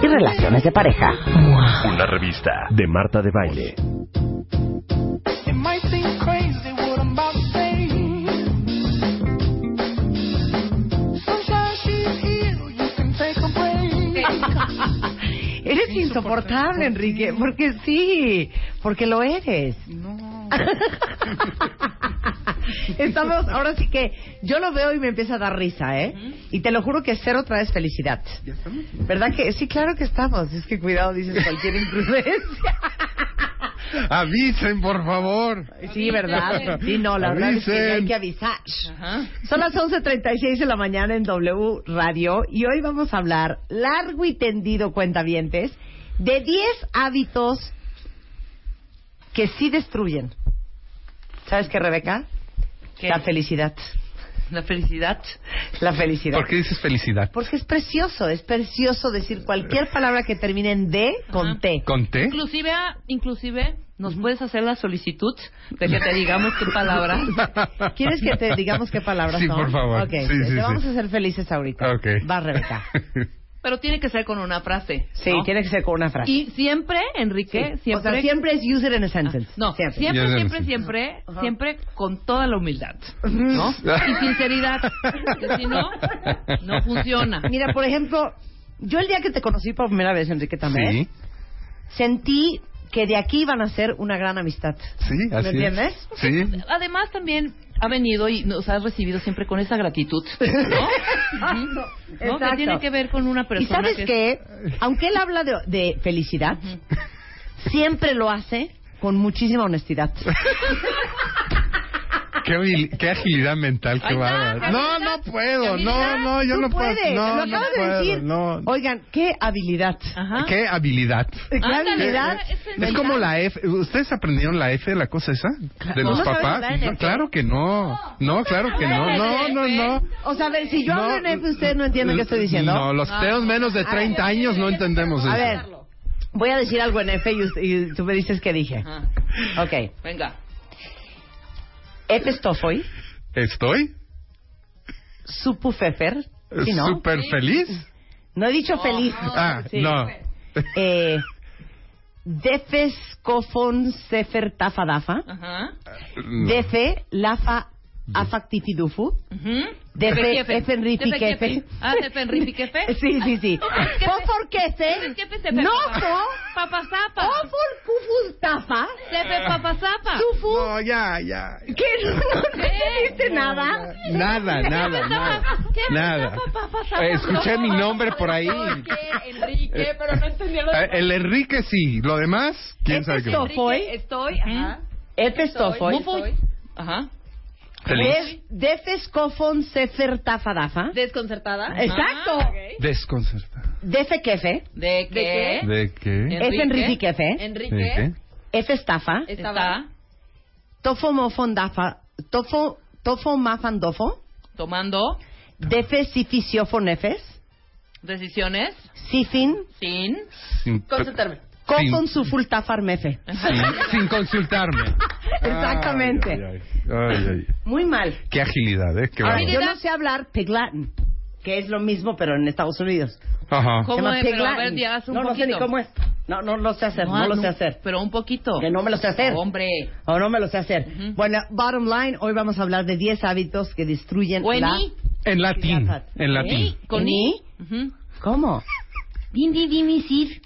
y relaciones de pareja. Una revista de Marta de Baile. It might seem crazy what I'm about to say. Sunshine, she's here. You can take a break. Eres insoportable, Enrique, porque sí, porque lo eres. Estamos, ahora sí que yo lo veo y me empieza a dar risa, ¿eh? Y te lo juro que cero otra vez felicidad. ¿Verdad que sí? Claro que estamos. Es que cuidado, dices cualquier imprudencia. Avisen, por favor. Sí, ¿verdad? Sí, no, la verdad es que Avisen. hay que avisar. Son las 11.36 de la mañana en W Radio y hoy vamos a hablar largo y tendido, cuentavientes, de 10 hábitos que sí destruyen. ¿Sabes qué, Rebeca? La felicidad. La felicidad. La felicidad. ¿Por qué dices felicidad? Porque es precioso, es precioso decir cualquier palabra que termine en D con Ajá. T. ¿Con té? Inclusive, inclusive, nos puedes hacer la solicitud de que te digamos qué palabra. ¿Quieres que te digamos qué palabras Sí, son? por favor. Ok, Sí, te sí, vamos sí. a hacer felices ahorita. Ok. Va, Rebeca. Pero tiene que ser con una frase. Sí, ¿no? tiene que ser con una frase. Y siempre, Enrique, Sí. siempre. O sea, siempre es use it in a sentence. No, siempre. siempre, Ya siempre, sé. siempre, siempre, con toda la humildad, ¿no? Y sinceridad, que si no, no funciona. Mira, por ejemplo, yo el día que te conocí por primera vez, Enrique también, Sí, sentí que de aquí iban a ser una gran amistad. sí, así ¿Me es. entiendes? Sí. Además también ha venido y nos ha recibido siempre con esa gratitud, ¿no? ¿No? Que Exacto. tiene que ver con una Y persona sabes que aunque él habla de, de felicidad, siempre lo hace con muchísima honestidad. Qué, qué agilidad mental, bárbaro. qué No, no puedo, no, no, yo no puedo. No, lo no acabas puedo, de decir. no. Oigan, qué habilidad. Ajá. ¿Qué habilidad? ¿Qué habilidad? es Es como la F. ¿Ustedes aprendieron la F, la cosa esa? ¿De ¿No los papás? No, claro que no. No, claro que no. No, no, no. O sea, a ver, si yo hablo en F, ustedes no entienden qué estoy diciendo. No, los teos menos de 30 años no entendemos eso. A ver, voy a decir algo en F y, usted- y tú me dices qué dije. Ok. Venga. F estofoy, ¿Estoy? supufefer, ¿sí no? ¿Súper feliz? No he dicho feliz. Ah, Sí. no. Eh, defes cofon sefer tafadafa. Ajá. Defe lafa afactifidufu. Efenrifi Defe kefe. Ah, defe enrifi kefe. Sí, sí, sí. Kefe. Fofor kefe. Kefe sefe No, papa. fo. Papazapa. Fofor kufus tafa. Sefe papazapa. Sufu. No, ya, ya. ¿Qué? ¿No entendiste nada? Nada, nada, nada. Nada. Eh, Escuché mi nombre por ahí. Enrique, pero no entendía lo Eh, El Enrique sí, lo demás, quién sabe qué. Esto fue Estoy, ajá. F estofoy. Mufu. Ajá. Feliz. Es defes cofon sefer tafadafa. Desconcertada. Exacto. Desconcertado. Defe kefe. ¿De qué? ¿De qué? Kefe. ¿De qué? Enrique. F estafa. Está Tofo mofon dafa. Tofo, tofo mafan dofo. tomando Defe sifisiofon nefes. decisiones Sifin. sin Sin, consultarme. Sin- suful tafar mefe. sin, sin consultarme. Exactamente. Ay, ay, ay. Ay, ay. Muy mal. Qué agilidad, ¿eh? Qué Ahora, bárbaro. yo no sé hablar Pig Latin, que es lo mismo, pero en Estados Unidos. Ajá. ¿Cómo es? Pero a ver, un no, no sé poquito. ni cómo es. No, no lo sé hacer, no, lo sé hacer. Pero un poquito. Que no me lo sé hacer. Hombre. O no me lo sé hacer. Ujú. Bueno, bottom line, hoy vamos a hablar de 10 hábitos que destruyen O en la... En latín. En latín. Con ¿En I. Ujú. ¿Cómo? Din, din, din. Con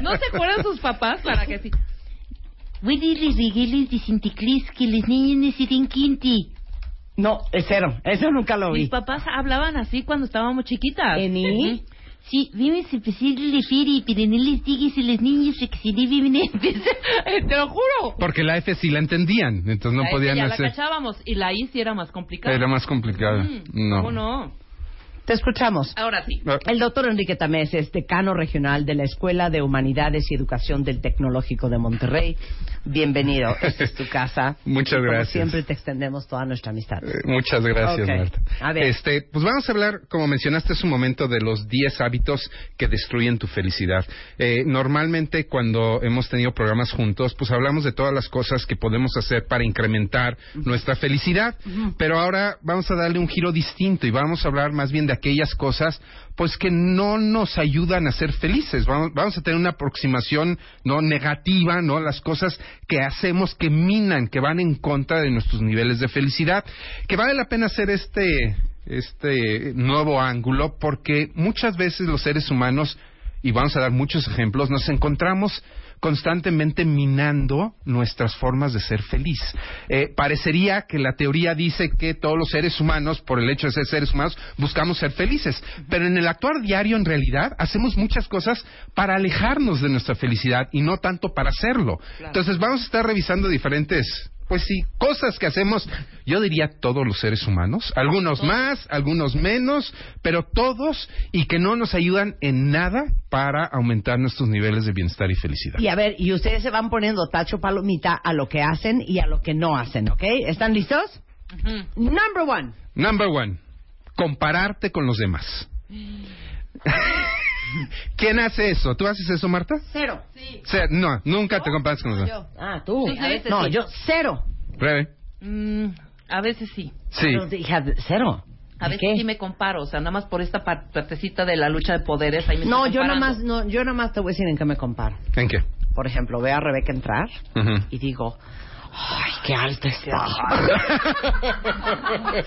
¿No se acuerdan sus papás para que sí? No, es cero. Eso nunca lo vi. Mis papás hablaban así cuando estábamos chiquitas. ¿Eni? Ujú. Sí, Eh, Te lo juro. Porque la F sí la entendían, entonces no La F podían ya hacer. la cachábamos y la I sí era más complicada. Era más complicada. Mm, No. ¿Cómo no? Te escuchamos. Ahora sí. El doctor Enrique Tamés es decano regional de la Escuela de Humanidades y Educación del Tecnológico de Monterrey. Bienvenido. Esta es tu casa. Muchas Y como gracias. siempre te extendemos toda nuestra amistad. Eh, Muchas gracias, Ok. Marta. A ver. Este, pues vamos a hablar, como mencionaste hace un momento, de los 10 hábitos que destruyen tu felicidad. Eh, normalmente cuando hemos tenido programas juntos, pues hablamos de todas las cosas que podemos hacer para incrementar nuestra felicidad, pero ahora vamos a darle un giro distinto y vamos a hablar más bien de aquellas cosas pues que no nos ayudan a ser felices. Vamos, a tener una aproximación no negativa, no las cosas que hacemos que minan, que van en contra de nuestros niveles de felicidad, que vale la pena hacer este este nuevo ángulo porque muchas veces los seres humanos y vamos a dar muchos ejemplos, nos encontramos constantemente minando nuestras formas de ser feliz. Eh, parecería que la teoría dice que todos los seres humanos, por el hecho de ser seres humanos, buscamos ser felices, pero en el actuar diario, en realidad, hacemos muchas cosas para alejarnos de nuestra felicidad y no tanto para hacerlo. Entonces vamos a estar revisando diferentes pues sí, cosas que hacemos, yo diría todos los seres humanos, algunos más, algunos menos, pero todos y que no nos ayudan en nada para aumentar nuestros niveles de bienestar y felicidad. Y a ver, y ustedes se van poniendo tacho palomita a lo que hacen y a lo que no hacen, ¿ok? ¿Están listos? Number one. Number one, compararte con los demás. ¿Quién hace eso? ¿Tú haces eso, Marta? Cero. Se- no, nunca te comparas con demás. Ah, tú. Sí, a veces no, sí. yo cero. Rebe. Mm, a veces sí. Sí. Pero, hija, cero. A ¿De veces qué? sí me comparo, o sea, nada más por esta par- partecita de la lucha de poderes. Ahí me No, yo comparando. nomás, no, yo nomás te voy a decir en qué me comparo. ¿En qué? Por ejemplo, veo a Rebeca entrar y digo, ay, qué alta está.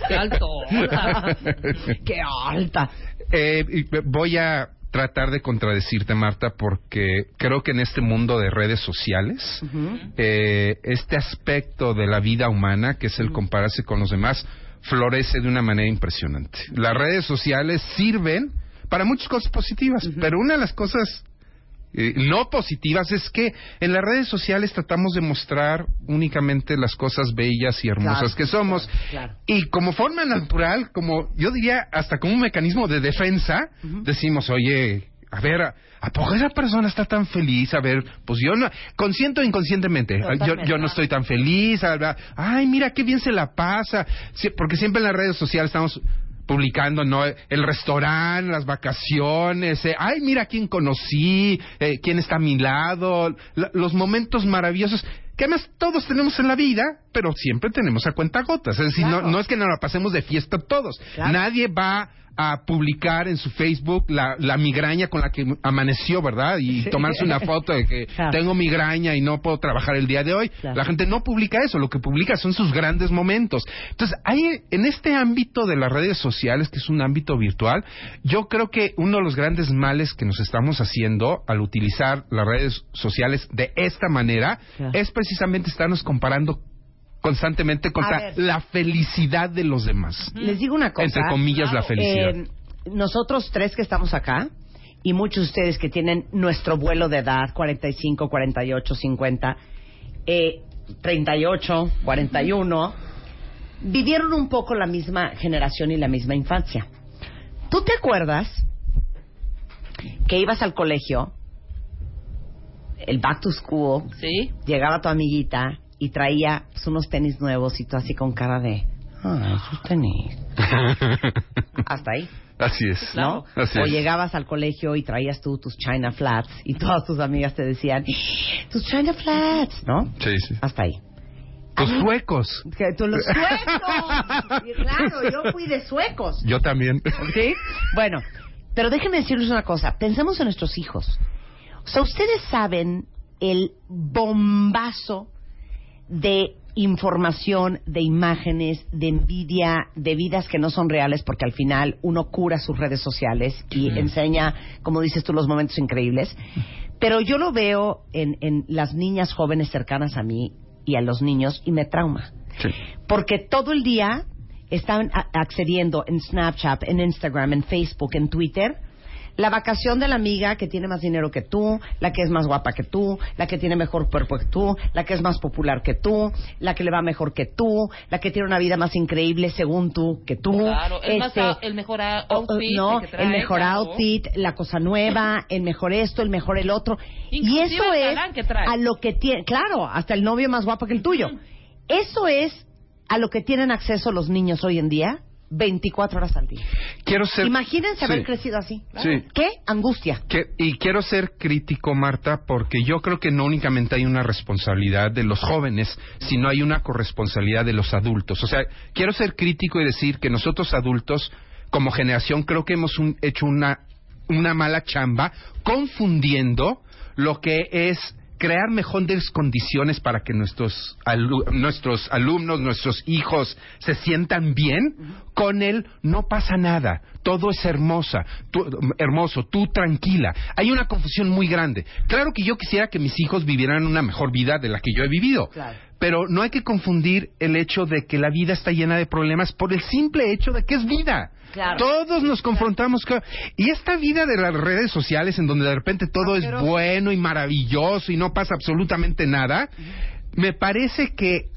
Qué alto. qué alta. Eh, voy a tratar de contradecirte, Marta, porque creo que en este mundo de redes sociales, eh, este aspecto de la vida humana, que es el compararse con los demás, florece de una manera impresionante. Las redes sociales sirven para muchas cosas positivas, pero una de las cosas eh, no positivas es que en las redes sociales tratamos de mostrar únicamente las cosas bellas y hermosas Claro, que somos. claro, claro. Y como forma natural, como yo diría, hasta como un mecanismo de defensa, decimos, oye, a ver, ¿a, a poco esa persona está tan feliz? A ver, pues yo no, consciente o inconscientemente, yo, yo no estoy tan feliz, a ver, ay, mira qué bien se la pasa, Sí, porque siempre en las redes sociales estamos publicando no el restaurante, las vacaciones, eh, ay mira quién conocí, eh, quién está a mi lado, la- los momentos maravillosos que además todos tenemos en la vida, pero siempre tenemos a cuentagotas, es decir, no, no es que nos la pasemos de fiesta todos, Claro. nadie va a publicar en su Facebook la, la migraña con la que amaneció, ¿verdad? Y Sí. tomarse una foto de que Claro. tengo migraña y no puedo trabajar el día de hoy. Claro. La gente no publica eso, lo que publica son sus grandes momentos. Entonces, hay en este ámbito de las redes sociales, que es un ámbito virtual, yo creo que uno de los grandes males que nos estamos haciendo al utilizar las redes sociales de esta manera Claro. es precisamente estarnos comparando constantemente contra la felicidad de los demás. Les digo una cosa. Entre comillas, la felicidad. Eh, nosotros tres que estamos acá y muchos de ustedes que tienen nuestro vuelo de edad, 45, 48, 50, eh, 38, 41, vivieron un poco la misma generación y la misma infancia. ¿Tú te acuerdas que ibas al colegio, el back to school, ¿Sí? llegaba tu amiguita y traía pues, unos tenis nuevos y tú así con cara de, ah, esos tenis. Hasta ahí, Así es. ¿no? Así o es. llegabas al colegio y traías tú tus China Flats y todas tus amigas te decían, tus China Flats, ¿no? Sí, sí. Hasta ahí. Tus A mí- suecos. Que tú los suecos. Y claro, yo fui de suecos. Yo también. ¿Sí? Bueno, pero déjenme decirles una cosa. Pensemos en nuestros hijos. O sea, ustedes saben el bombazo de información, de imágenes, de envidia, de vidas que no son reales, porque al final uno cura sus redes sociales y enseña, como dices tú, los momentos increíbles. Pero yo lo veo en, en las niñas jóvenes cercanas a mí y a los niños y me trauma. Sí. Porque todo el día están accediendo en Snapchat, en Instagram, en Facebook, en Twitter, la vacación de la amiga que tiene más dinero que tú, la que es más guapa que tú, la que tiene mejor cuerpo que tú, la que es más popular que tú, la que le va mejor que tú, la que tiene una vida más increíble según tú que tú. Claro, el, más Este, a- el mejor outfit. no, trae, el mejor claro. outfit, la cosa nueva, el mejor esto, el mejor el otro. y Inclusive eso el es a lo que tiene, claro, hasta el novio más guapo que el tuyo. Eso es a lo que tienen acceso los niños hoy en día 24 horas al día. Quiero ser... Imagínense haber Sí. crecido así. Sí. ¿Qué angustia? Que- y quiero ser crítico, Marta, porque yo creo que no únicamente hay una responsabilidad de los jóvenes, sino hay una corresponsabilidad de los adultos. O sea, quiero ser crítico y decir que nosotros adultos, como generación, creo que hemos un- hecho una, una mala chamba confundiendo lo que es crear mejores condiciones para que nuestros, alu- nuestros alumnos, nuestros hijos se sientan bien, con él no pasa nada, todo es hermosa, tú- hermoso, tú tranquila. Hay una confusión muy grande. Claro que yo quisiera que mis hijos vivieran una mejor vida de la que yo he vivido, Claro. Pero no hay que confundir el hecho de que la vida está llena de problemas por el simple hecho de que es vida. Claro. Todos nos confrontamos con... Y esta vida de las redes sociales en donde de repente todo es bueno y maravilloso y no pasa absolutamente nada, me parece que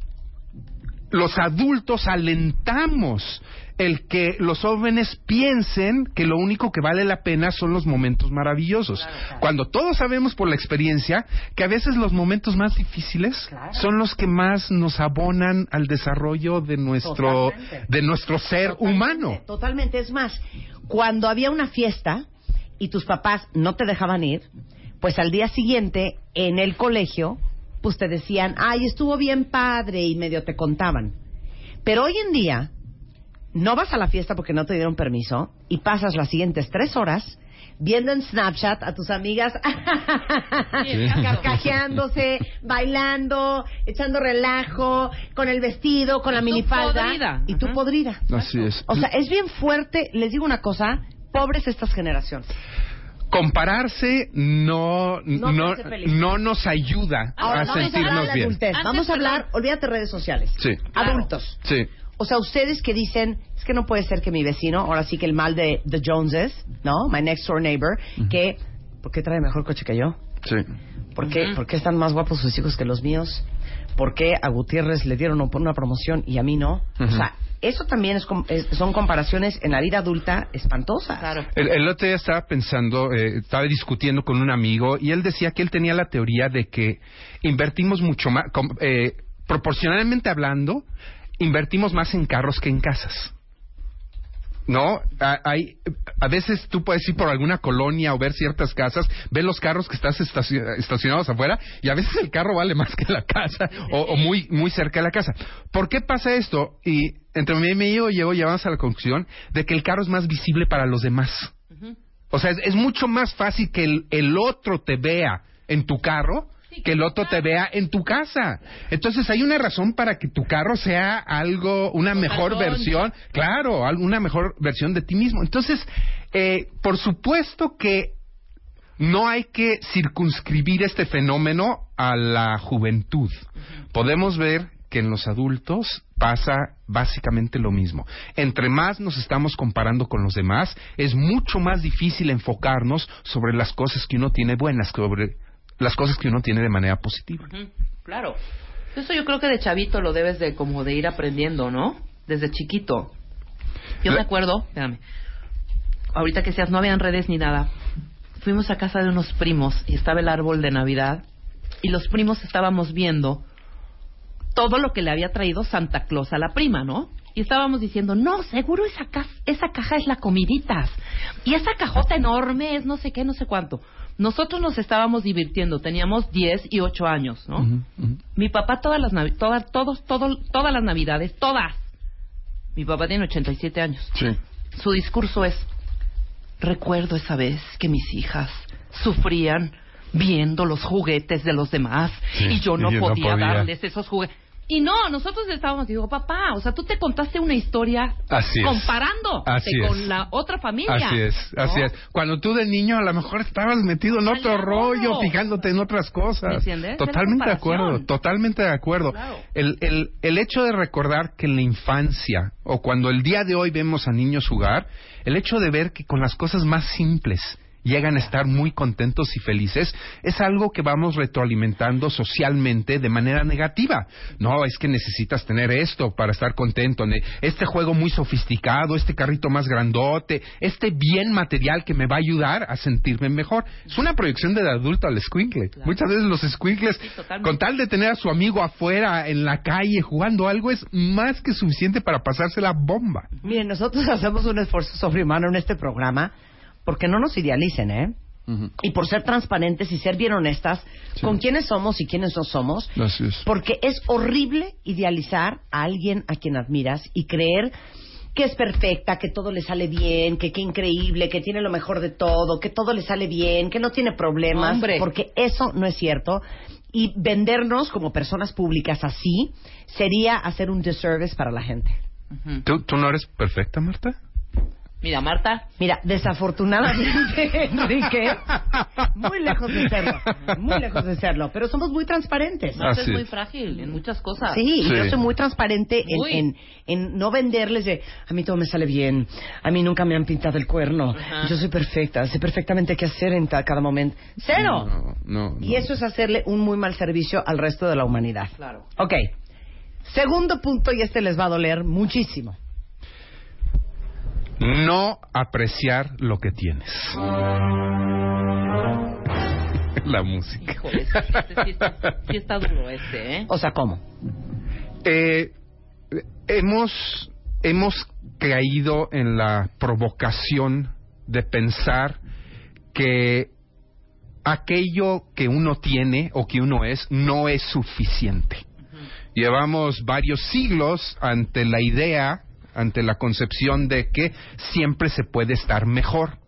los adultos alentamos el que los jóvenes piensen que lo único que vale la pena son los momentos maravillosos. Cuando todos sabemos por la experiencia que a veces los momentos más difíciles Claro. son los que más nos abonan al desarrollo de nuestro Totalmente. de nuestro ser Totalmente, humano. Totalmente. Es más, cuando había una fiesta y tus papás no te dejaban ir, pues al día siguiente en el colegio, pues te decían, ay, estuvo bien padre y medio te contaban. Pero hoy en día, no vas a la fiesta porque no te dieron permiso y pasas las siguientes tres horas viendo en Snapchat a tus amigas carcajeándose, bailando, echando relajo, con el vestido, con la tú minifalda podrida. y tú Ajá. podrida. Así es. O sea, es bien fuerte. Les digo una cosa, pobres estas generaciones. compararse no No no, nos ayuda Ahora, a vamos a hablar sentirnos de bien. Vamos a hablar, olvídate redes sociales. Sí. Claro. Adultos. Sí. O sea, ustedes que dicen, es que no puede ser que mi vecino, ahora sí que el mal de The Joneses, ¿no? My next door neighbor, que, ¿por qué trae mejor coche que yo? Sí. ¿Por qué. ¿Por qué están más guapos sus hijos que los míos? ¿Por qué a Gutiérrez le dieron una promoción y a mí no? O sea, eso también es, son comparaciones en la vida adulta espantosas. Claro. El, el otro día estaba pensando, eh, estaba discutiendo con un amigo y él decía que él tenía la teoría de que invertimos mucho más, com- eh, proporcionalmente hablando, invertimos más en carros que en casas. ¿No? A- Hay, a veces tú puedes ir por alguna colonia o ver ciertas casas, ver los carros que estás estaci- estacionados afuera y a veces el carro vale más que la casa o, o muy, muy cerca de la casa. ¿Por qué pasa esto? Y entre mí y mi amigo llego, llegamos a la conclusión de que el carro es más visible para los demás. O sea, es, es mucho más fácil que el, el otro te vea en tu carro que el otro te vea en tu casa. Entonces hay una razón para que tu carro sea algo, una mejor versión, claro, una mejor versión de ti mismo. Entonces, eh, por supuesto que no hay que circunscribir este fenómeno a la juventud. Podemos ver que en los adultos pasa básicamente lo mismo. Entre más nos estamos comparando con los demás, es mucho más difícil enfocarnos sobre las cosas que uno tiene buenas, sobre las cosas que uno tiene de manera positiva. Claro. Eso yo creo que de chavito lo debes de como de ir aprendiendo, ¿no? Desde chiquito. Yo me acuerdo, espérame, ahorita que seas, no habían redes ni nada. Fuimos a casa de unos primos y estaba el árbol de Navidad y los primos estábamos viendo todo lo que le había traído Santa Claus a la prima, ¿no? Y estábamos diciendo, no, seguro esa, ca- esa caja es la comiditas. Y esa cajota enorme es no sé qué, no sé cuánto. Nosotros nos estábamos divirtiendo, teníamos 10 y 8 años, ¿no? Mi papá todas las navi- todas todos todo- todas las navidades, todas. Mi papá tiene 87 años. Sí. Su discurso es recuerdo esa vez que mis hijas sufrían viendo los juguetes de los demás Sí, y yo no y podía. darles esos juguetes. Y no, nosotros le estábamos, digo, papá, o sea, tú te contaste una historia Así comparando con es. la otra familia. Así es, ¿no? así es. Cuando tú de niño a lo mejor estabas metido en otro rollo, fijándote en otras cosas. ¿Me Totalmente de acuerdo, totalmente de acuerdo. Claro. El, el, el hecho de recordar que en la infancia o cuando el día de hoy vemos a niños jugar, el hecho de ver que con las cosas más simples llegan a estar muy contentos y felices, es algo que vamos retroalimentando socialmente de manera negativa. No, es que necesitas tener esto para estar contento, este juego muy sofisticado, este carrito más grandote, este bien material que me va a ayudar a sentirme mejor. Es una proyección del adulto al squinkle. Claro. Muchas veces los squinkles, Sí, con tal de tener a su amigo afuera, en la calle, jugando algo, es más que suficiente para pasarse la bomba. Miren, nosotros hacemos un esfuerzo sobrehumano en este programa porque no nos idealicen, ¿eh? Y por ser transparentes y ser bien honestas con quiénes somos y quiénes no somos. Así es. Porque es horrible idealizar a alguien a quien admiras y creer que es perfecta, que todo le sale bien, que qué increíble, que tiene lo mejor de todo, que todo le sale bien, que no tiene problemas, Hombre. porque eso no es cierto. Y vendernos como personas públicas así sería hacer un disservice para la gente. ¿Tú, tú no eres perfecta, Marta? Mira, Marta, Mira, desafortunadamente, Enrique, muy lejos de serlo, muy lejos de serlo, pero somos muy transparentes. Marta Así es muy frágil en muchas cosas. Sí, y Sí. yo soy muy transparente en, Muy. en, en no venderles de a mí todo me sale bien, a mí nunca me han pintado el cuerno, Ajá. yo soy perfecta, sé perfectamente qué hacer en cada momento. ¡Cero! No, no, no. Y eso es hacerle un muy mal servicio al resto de la humanidad. Claro. Ok. Segundo punto, y este les va a doler muchísimo. No apreciar lo que tienes. La música. Híjole, sí, este sí está, sí está duro este, ¿eh? O sea, ¿cómo? Eh, hemos, hemos caído en la provocación de pensar que aquello que uno tiene o que uno es no es suficiente. Llevamos varios siglos ante la idea, ante la concepción de que siempre se puede estar mejor.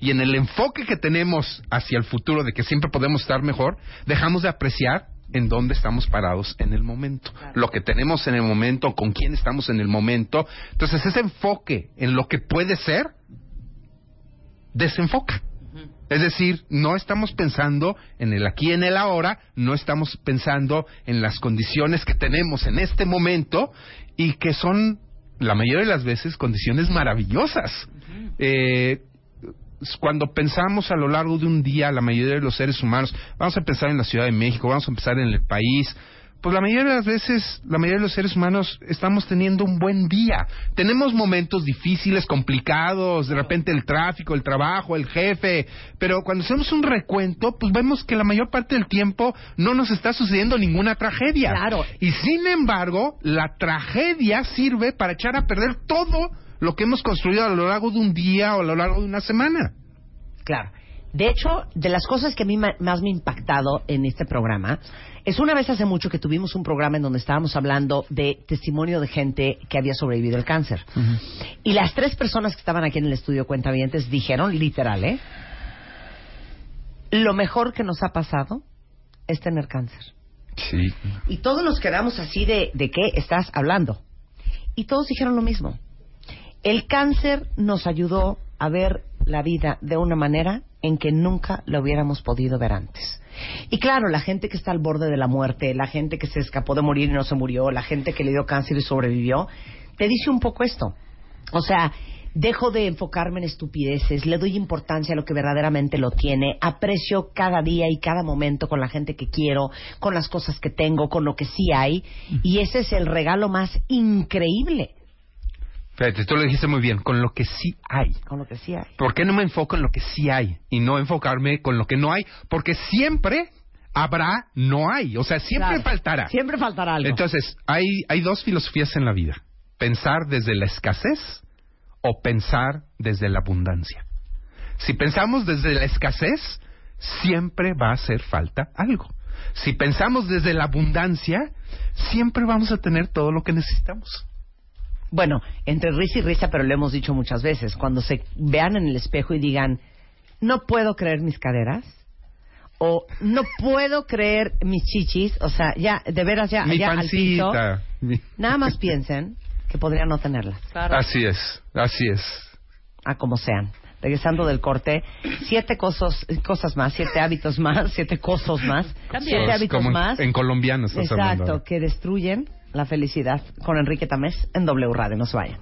Y en el enfoque que tenemos hacia el futuro de que siempre podemos estar mejor, dejamos de apreciar en dónde estamos parados en el momento, lo que tenemos en el momento, con quién estamos en el momento. Entonces ese enfoque en lo que puede ser, desenfoca. Es decir, no estamos pensando en el aquí en el ahora, no estamos pensando en las condiciones que tenemos en este momento y que son, la mayoría de las veces, condiciones maravillosas. Eh, cuando pensamos a lo largo de un día, la mayoría de los seres humanos, vamos a pensar en la Ciudad de México, vamos a pensar en el país, pues la mayoría de las veces, la mayoría de los seres humanos estamos teniendo un buen día. Tenemos momentos difíciles, complicados, de repente el tráfico, el trabajo, el jefe, pero cuando hacemos un recuento, pues vemos que la mayor parte del tiempo no nos está sucediendo ninguna tragedia. Claro. Y sin embargo, la tragedia sirve para echar a perder todo lo que hemos construido a lo largo de un día o a lo largo de una semana. Claro. De hecho, de las cosas que a mí más me ha impactado en este programa, es una vez hace mucho que tuvimos un programa en donde estábamos hablando de testimonio de gente que había sobrevivido al cáncer. Y las tres personas que estaban aquí en el estudio Cuentavientes dijeron, literal, ¿eh? Lo mejor que nos ha pasado es tener cáncer. Sí. Y todos nos quedamos así de, ¿de qué estás hablando? Y todos dijeron lo mismo. El cáncer nos ayudó a ver la vida de una manera en que nunca lo hubiéramos podido ver antes. Y claro, la gente que está al borde de la muerte, la gente que se escapó de morir y no se murió, la gente que le dio cáncer y sobrevivió, te dice un poco esto. O sea, dejo de enfocarme en estupideces, le doy importancia a lo que verdaderamente lo tiene, aprecio cada día y cada momento con la gente que quiero, con las cosas que tengo, con lo que sí hay, y ese es el regalo más increíble, Fíjate, tú lo dijiste muy bien, con lo que sí hay. con lo que sí hay. ¿Por qué no me enfoco en lo que sí hay y no enfocarme con lo que no hay? Porque siempre habrá no hay, o sea, siempre Claro. faltará. Siempre faltará algo. Entonces, hay, hay dos filosofías en la vida. Pensar desde la escasez o pensar desde la abundancia. Si pensamos desde la escasez, siempre va a hacer falta algo. Si pensamos desde la abundancia, siempre vamos a tener todo lo que necesitamos. Bueno, entre risa y risa, pero lo hemos dicho muchas veces, cuando se vean en el espejo y digan, no puedo creer mis caderas, o no puedo creer mis chichis, o sea, ya, de veras, ya, Mi ya al piso, pancita. mi- nada más piensen que podrían no tenerlas, Claro. Así es, así es. a como sean. Regresando del corte, siete cosas, cosas más, siete hábitos más, siete cosas más, También. siete hábitos Como en- más. En colombiano estás hablando. Exacto, que destruyen la felicidad con Enrique Tamés en W Radio. No se vayan.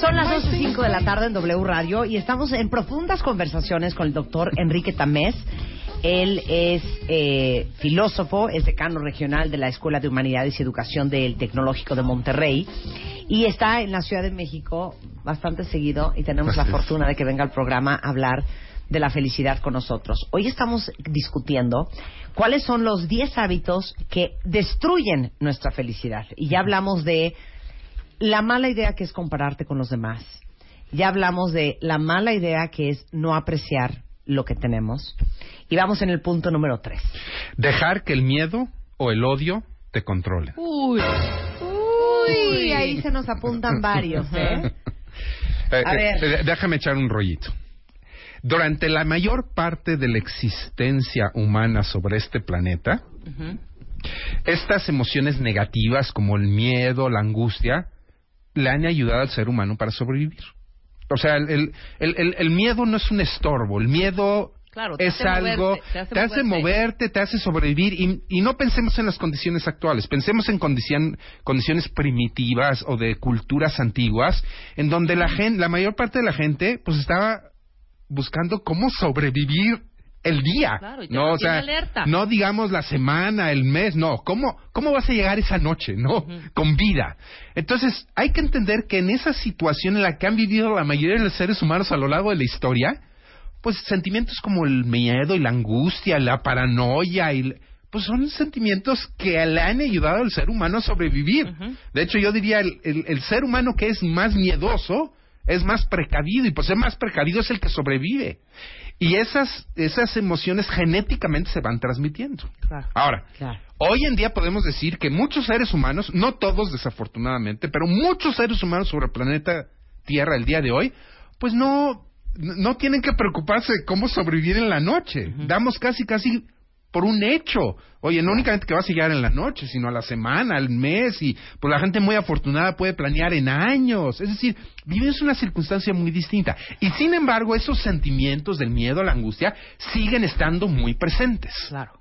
Son las 12.05 de la tarde en W Radio y estamos en profundas conversaciones con el doctor Enrique Tamés. Él es eh, filósofo, es decano regional de la Escuela de Humanidades y Educación del Tecnológico de Monterrey y está en la Ciudad de México bastante seguido y tenemos la fortuna de que venga al programa a hablar de la felicidad con nosotros. Hoy estamos discutiendo cuáles son los 10 hábitos que destruyen nuestra felicidad. Y ya hablamos de la mala idea que es compararte con los demás. Ya hablamos de la mala idea que es no apreciar lo que tenemos. Y vamos en el punto número 3. Dejar que el miedo o el odio te controlen. Uy. Uy, ahí se nos apuntan varios, ¿eh? Eh, A eh, ver. eh, déjame echar un rollito. Durante la mayor parte de la existencia humana sobre este planeta, estas emociones negativas como el miedo, la angustia, le han ayudado al ser humano para sobrevivir. O sea, el, el- el- el- el miedo no es un estorbo, el miedo Claro, es algo, moverte, te hace te hace moverte. moverte, te hace sobrevivir y, y no pensemos en las condiciones actuales, pensemos en condicion- condiciones primitivas o de culturas antiguas, en donde la gente, la mayor parte de la gente, pues estaba buscando cómo sobrevivir el día, Claro, y te no, o sea, mantiene alerta. no digamos la semana, el mes, no, cómo cómo vas a llegar esa noche, no, con vida. Entonces hay que entender que en esa situación en la que han vivido la mayoría de los seres humanos a lo largo de la historia, pues sentimientos como el miedo y la angustia, la paranoia y pues son sentimientos que le han ayudado al ser humano a sobrevivir. De hecho, yo diría el, el- el ser humano que es más miedoso es más precavido y por ser más precavido es el que sobrevive. Y esas esas emociones genéticamente se van transmitiendo. Claro. Ahora, Claro. Hoy en día podemos decir que muchos seres humanos, no todos desafortunadamente, pero muchos seres humanos sobre el planeta Tierra el día de hoy, pues no, no tienen que preocuparse de cómo sobrevivir en la noche. Damos casi, casi por un hecho. Oye, no únicamente que vas a llegar en la noche, sino a la semana, al mes, y pues la gente muy afortunada puede planear en años. Es decir, vives una circunstancia muy distinta. Y sin embargo, esos sentimientos del miedo, la angustia, siguen estando muy presentes. Claro.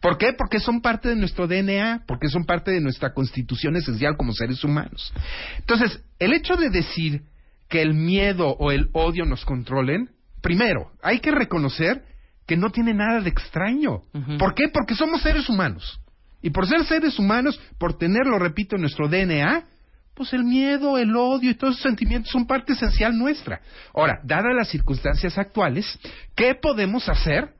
¿Por qué? Porque son parte de nuestro DNA, porque son parte de nuestra constitución esencial como seres humanos. Entonces, el hecho de decir que el miedo o el odio nos controlen, primero, hay que reconocer que no tiene nada de extraño. ¿Por qué? Porque somos seres humanos. Y por ser seres humanos, por tenerlo, repito, en nuestro DNA, pues el miedo, el odio y todos esos sentimientos son parte esencial nuestra. Ahora, dadas las circunstancias actuales, ¿qué podemos hacer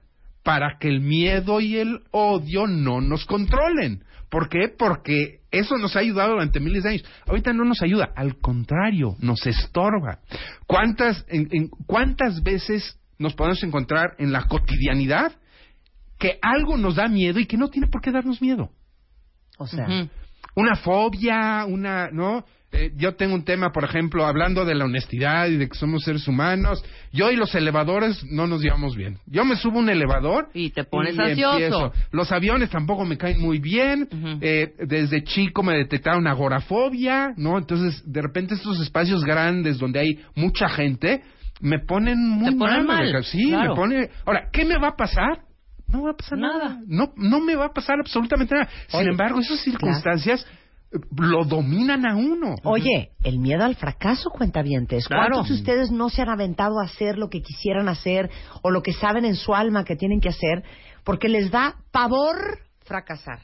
para que el miedo y el odio no nos controlen? ¿Por qué? Porque eso nos ha ayudado durante miles de años. Ahorita no nos ayuda, al contrario, nos estorba. ¿Cuántas, en- en- ¿Cuántas veces nos podemos encontrar en la cotidianidad que algo nos da miedo y que no tiene por qué darnos miedo? O sea, una fobia, una, ¿no? Eh, yo tengo un tema, por ejemplo, hablando de la honestidad y de que somos seres humanos. Yo y los elevadores no nos llevamos bien. Yo me subo a un elevador Y te pones y ansioso. empiezo. Los aviones tampoco me caen muy bien. Eh, desde chico me detectaron agorafobia, ¿no? Entonces, de repente estos espacios grandes donde hay mucha gente me ponen muy ponen mal. mal, Sí, claro. me pone. Ahora, ¿qué me va a pasar? No va a pasar nada. Nada. No, no me va a pasar absolutamente nada. Sin embargo, esas circunstancias eh, lo dominan a uno. Oye, el miedo al fracaso, cuentavientes. Claro. ¿Cuántos de ustedes no se han aventado a hacer lo que quisieran hacer o lo que saben en su alma que tienen que hacer porque les da pavor fracasar?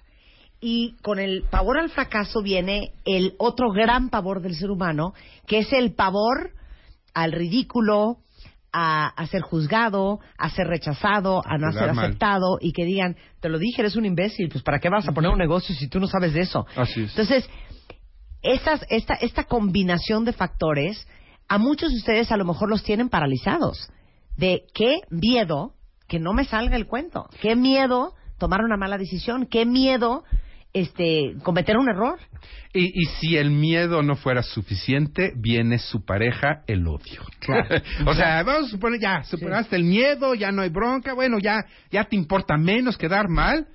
Y con el pavor al fracaso viene el otro gran pavor del ser humano, que es el pavor al ridículo, a, a ser juzgado, a ser rechazado, a no ser mal. aceptado y que digan, te lo dije, eres un imbécil, pues ¿para qué vas a poner un negocio si tú no sabes de eso? Así es. Entonces, esas, esta, esta combinación de factores, a muchos de ustedes a lo mejor los tienen paralizados. De qué miedo que no me salga el cuento, qué miedo tomar una mala decisión, qué miedo este, cometer un error. Y, y si el miedo no fuera suficiente, viene su pareja, el odio. o sea, vamos a suponer, ya, superaste el miedo, ya no hay bronca, bueno, ya, ya te importa menos quedar mal.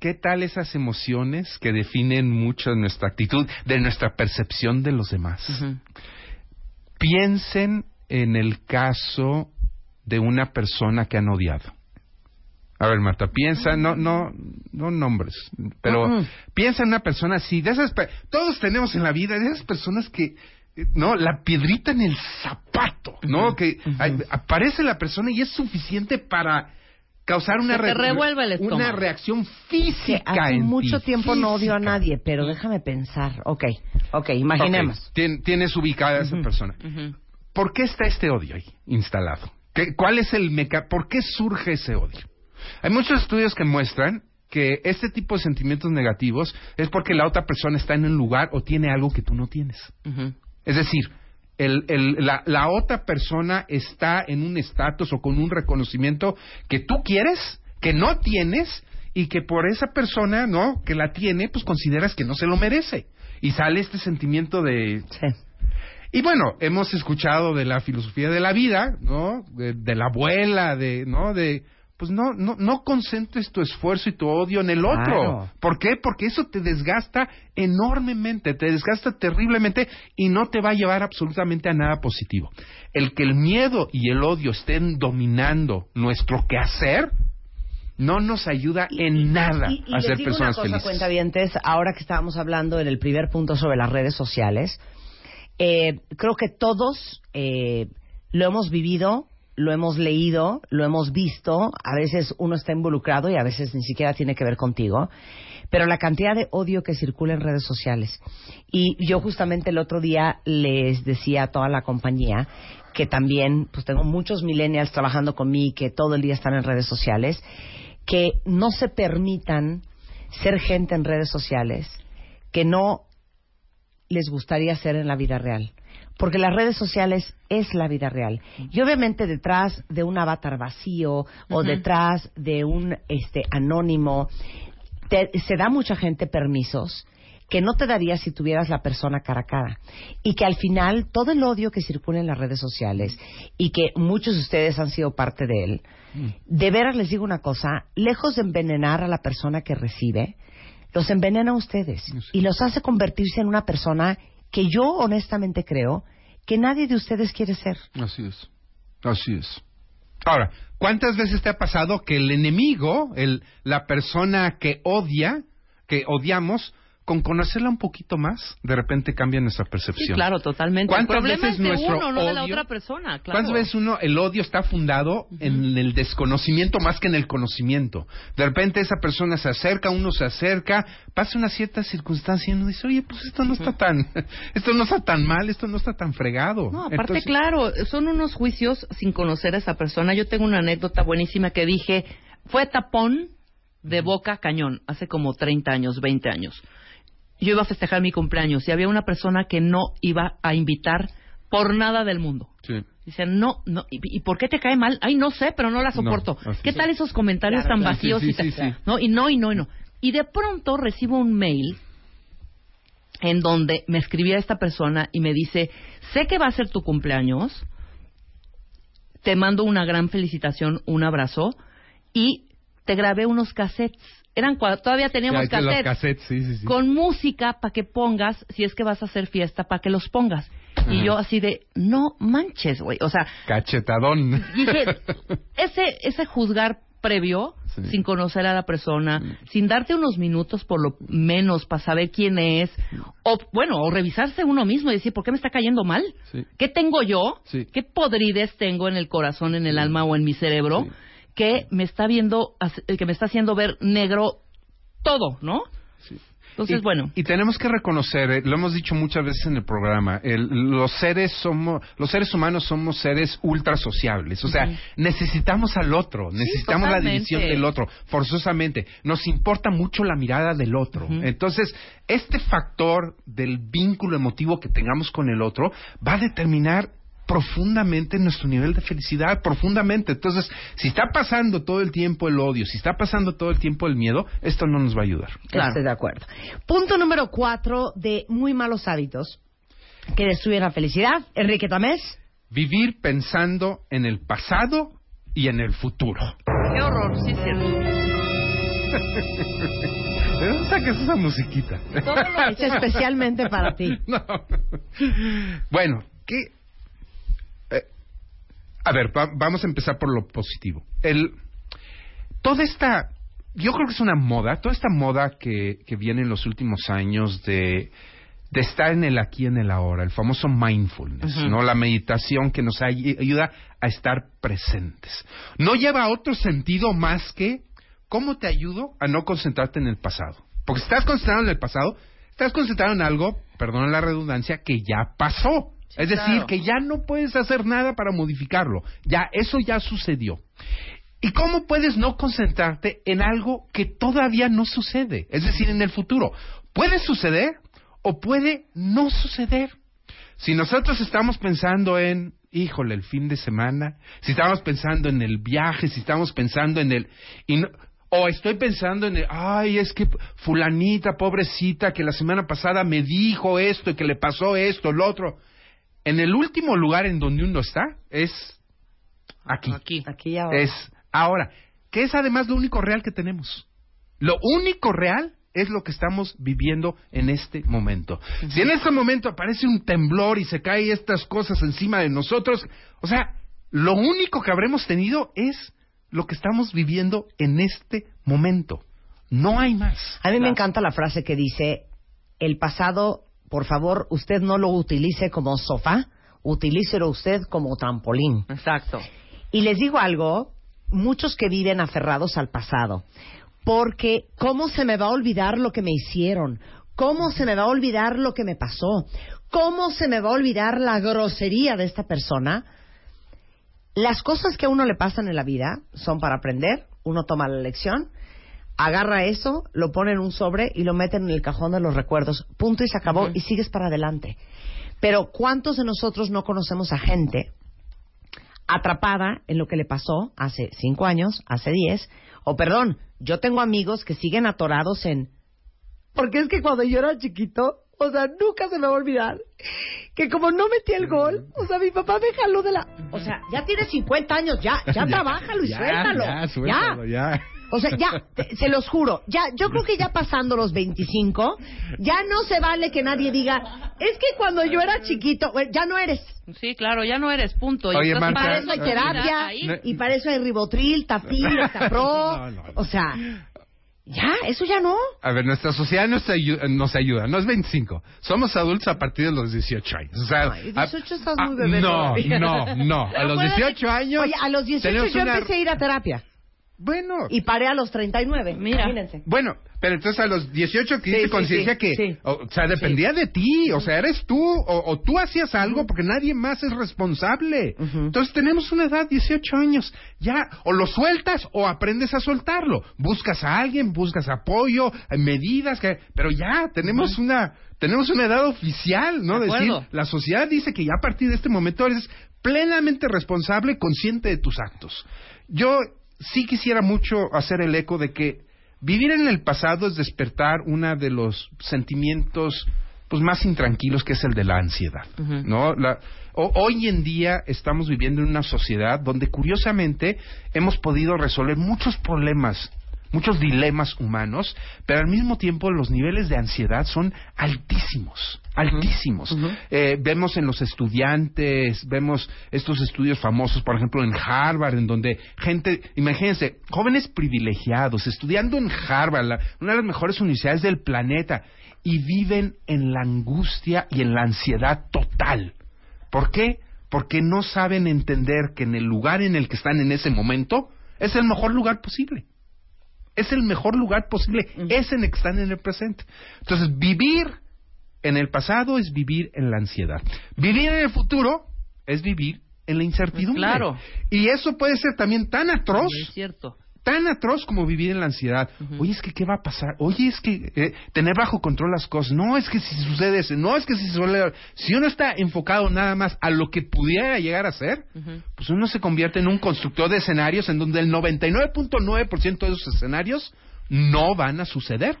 ¿Qué tal esas emociones que definen mucho de nuestra actitud, de nuestra percepción de los demás? Piensen en el caso de una persona que han odiado. A ver, Marta, piensa, no, no, no nombres, pero piensa en una persona así, de esas, todos tenemos en la vida, de esas personas que, eh, no, la piedrita en el zapato, ¿no? Que aparece la persona y es suficiente para causar una, re- el una reacción Que física hace en mucho ti, tiempo no odio a nadie, pero déjame pensar. Ok, ok, imaginemos. Ok, tien- tienes ubicada a esa persona. ¿Por qué está este odio ahí instalado? ¿Qué- ¿Cuál es el meca ¿Por qué surge ese odio? Hay muchos estudios que muestran que este tipo de sentimientos negativos es porque la otra persona está en un lugar o tiene algo que tú no tienes. Es decir, el- el- la, la otra persona está en un estatus o con un reconocimiento que tú quieres, que no tienes y que por esa persona, ¿no? Que la tiene, pues consideras que no se lo merece. Y sale este sentimiento de Sí. y bueno, hemos escuchado de la filosofía de la vida, ¿no? De, de la abuela, de, ¿no? De, pues no, no, no concentres tu esfuerzo y tu odio en el otro. Claro. ¿Por qué? Porque eso te desgasta enormemente, te desgasta terriblemente y no te va a llevar absolutamente a nada positivo. El que el miedo y el odio estén dominando nuestro quehacer no nos ayuda en nada Y, y a les ser personas una cosa, felices. ahora que estábamos hablando en el primer punto sobre las redes sociales, eh, creo que todos eh, lo hemos vivido, lo hemos leído, lo hemos visto, a veces uno está involucrado y a veces ni siquiera tiene que ver contigo, pero la cantidad de odio que circula en redes sociales. Y yo justamente el otro día les decía a toda la compañía que también, pues tengo muchos millennials trabajando conmigo que todo el día están en redes sociales, que no se permitan ser gente en redes sociales que no les gustaría ser en la vida real. Porque las redes sociales es la vida real. Y obviamente detrás de un avatar vacío o detrás de un este anónimo te- se da mucha gente permisos que no te daría si tuvieras la persona cara a cara. Y que al final todo el odio que circula en las redes sociales y que muchos de ustedes han sido parte de él, de veras les digo una cosa, lejos de envenenar a la persona que recibe, los envenena a ustedes y los hace convertirse en una persona que yo honestamente creo que nadie de ustedes quiere ser. Así es. Así es. Ahora, ¿cuántas veces te ha pasado que el enemigo, el, la persona que odia, que odiamos, con conocerla un poquito más, de repente cambia nuestra percepción? Sí, claro, totalmente. El ¿Cuántas veces es de nuestro uno, no de la odio- otra persona, claro. ¿Cuántas veces uno, el odio está fundado en el desconocimiento más que en el conocimiento? De repente esa persona se acerca, uno se acerca, pasa una cierta circunstancia y uno dice, oye, pues esto no está tan, esto no está tan mal, esto no está tan fregado. No, aparte, Entonces- claro, son unos juicios sin conocer a esa persona. Yo tengo una anécdota buenísima que dije, fue tapón de boca cañón, hace como 30 años, 20 años. Yo iba a festejar mi cumpleaños y había una persona que no iba a invitar por nada del mundo. Sí. Dice, no, no, ¿y, y por qué te cae mal? Ay, no sé, pero no la soporto. ¿Qué tal esos comentarios Claro, tan claro. vacíos? Sí, y sí, tan- sí, sí. ¿no? Y no, y no, y no. Y de pronto recibo un mail en donde me escribía esta persona y me dice, sé que va a ser tu cumpleaños, te mando una gran felicitación, un abrazo, y te grabé unos cassettes. Eran cua- todavía teníamos cassettes, cassettes, sí, sí, sí. con música para que pongas, si es que vas a hacer fiesta, para que los pongas. Y yo así de, no manches, güey. O sea, Cachetadón. dije, ese, ese juzgar previo, sin conocer a la persona, sin darte unos minutos por lo menos para saber quién es, o bueno, o revisarse uno mismo y decir, ¿por qué me está cayendo mal? ¿Qué tengo yo? ¿Qué podrides tengo en el corazón, en el alma o en mi cerebro. Que me está viendo, que me está haciendo ver negro todo, ¿no? Sí. Entonces, y, bueno. Y tenemos que reconocer, eh, lo hemos dicho muchas veces en el programa, el- los seres somos, los seres humanos somos seres ultra sociables. O sea, necesitamos al otro, necesitamos la división del otro, forzosamente. Nos importa mucho la mirada del otro. Entonces, este factor del vínculo emotivo que tengamos con el otro va a determinar profundamente nuestro nivel de felicidad, profundamente. Entonces, si está pasando todo el tiempo el odio, si está pasando todo el tiempo el miedo, esto no nos va a ayudar. Estoy de acuerdo. Punto número cuatro de muy malos hábitos que destruyen la felicidad. Enrique Tamés. Vivir pensando en el pasado y en el futuro. Qué horror, sí cierto. ¿De dónde sacas esa musiquita? Es especialmente para ti. No. Bueno, ¿qué? A ver, va- vamos a empezar por lo positivo. El, toda esta, yo creo que es una moda, toda esta moda que, que viene en los últimos años de, de estar en el aquí, en el ahora, el famoso mindfulness, ¿no? La meditación que nos ay- ayuda a estar presentes. No lleva a otro sentido más que cómo te ayudo a no concentrarte en el pasado. Porque si estás concentrado en el pasado, estás concentrado en algo, perdón la redundancia, que ya pasó. Es decir, claro. que ya no puedes hacer nada para modificarlo. Ya, eso ya sucedió. ¿Y cómo puedes no concentrarte en algo que todavía no sucede? Es decir, en el futuro. Puede suceder o puede no suceder. Si nosotros estamos pensando en, híjole, el fin de semana, si estamos pensando en el viaje, si estamos pensando en el... y no- o estoy pensando en el, ay, es que fulanita, pobrecita, que la semana pasada me dijo esto y que le pasó esto, lo otro. En el último lugar en donde uno está es aquí. Aquí. Aquí y ahora. Es ahora, que es además lo único real que tenemos. Lo único real es lo que estamos viviendo en este momento. Si en este momento aparece un temblor y se caen estas cosas encima de nosotros, o sea, lo único que habremos tenido es lo que estamos viviendo en este momento. No hay más. A mí me encanta la frase que dice, el pasado, por favor, usted no lo utilice como sofá, utilícelo usted como trampolín. Exacto. Y les digo algo, muchos que viven aferrados al pasado, porque ¿cómo se me va a olvidar lo que me hicieron? ¿Cómo se me va a olvidar lo que me pasó? ¿Cómo se me va a olvidar la grosería de esta persona? Las cosas que a uno le pasan en la vida son para aprender, uno toma la lección, agarra eso, lo pone en un sobre y lo mete en el cajón de los recuerdos, punto y se acabó y sigues para adelante. Pero ¿cuántos de nosotros no conocemos a gente atrapada en lo que le pasó hace cinco años, hace diez, o perdón, yo tengo amigos que siguen atorados en... Porque es que cuando yo era chiquito, o sea, nunca se me va a olvidar que como no metí el gol, o sea, mi papá me jaló de la... O sea, ya tiene 50 años, ya, ya, trabájalo y Ya, suéltalo. ya, suéltalo, ya. O sea, ya, te- se los juro, ya, yo creo que ya pasando los 25, ya no se vale que nadie diga, es que cuando yo era chiquito, ya no eres. Sí, claro, ya no eres, punto. Y Oye, estás Marta, Para eso hay tu terapia, ahí. No. y para eso hay ribotril, tafil, Pro. No, no, no. O sea, ya, eso ya no. A ver, nuestra sociedad nos ayuda, nos ayuda, no es 25. Somos adultos a partir de los 18 años. O sea, Ay, a- 18 estás a- muy bebé No, todavía. no, no. A los 18 años. Oye, a los 18 tenemos yo una- empecé a ir a terapia Bueno, y paré a los 39. Mira. Imagínense. bueno, pero entonces a los 18 que Sí, hice sí, conciencia sí, que, sí. o, o sea, dependía de ti, o sea, eres tú, o, o tú hacías algo porque nadie más es responsable. Entonces tenemos una edad, 18 años, ya, o lo sueltas o aprendes a soltarlo. Buscas a alguien, buscas apoyo, eh, medidas, que, pero ya, tenemos una, tenemos una edad oficial, ¿no? De Decir, la sociedad dice que ya a partir de este momento eres plenamente responsable, consciente de tus actos. Yo sí quisiera mucho hacer el eco de que vivir en el pasado es despertar uno de los sentimientos pues más intranquilos que es el de la ansiedad. ¿no? La- ho- hoy en día estamos viviendo en una sociedad donde curiosamente hemos podido resolver muchos problemas muchos dilemas humanos, pero al mismo tiempo los niveles de ansiedad son altísimos, altísimos. Eh, vemos en los estudiantes, vemos estos estudios famosos, por ejemplo, en Harvard, en donde gente, imagínense, jóvenes privilegiados, estudiando en Harvard, la- una de las mejores universidades del planeta, y viven en la angustia y en la ansiedad total. ¿Por qué? Porque no saben entender que en el lugar en el que están en ese momento es el mejor lugar posible es el mejor lugar posible, es en el que están en el presente. Entonces, vivir en el pasado es vivir en la ansiedad. Vivir en el futuro es vivir en la incertidumbre. Claro. Y eso puede ser también tan atroz Es cierto. Tan atroz como vivir en la ansiedad. Oye, es que ¿qué va a pasar? Oye, es que eh, tener bajo control las cosas. No, es que si sucede eso. No, es que si suele... Si uno está enfocado nada más a lo que pudiera llegar a ser, pues uno se convierte en un constructor de escenarios en donde el 99.9% de esos escenarios no van a suceder.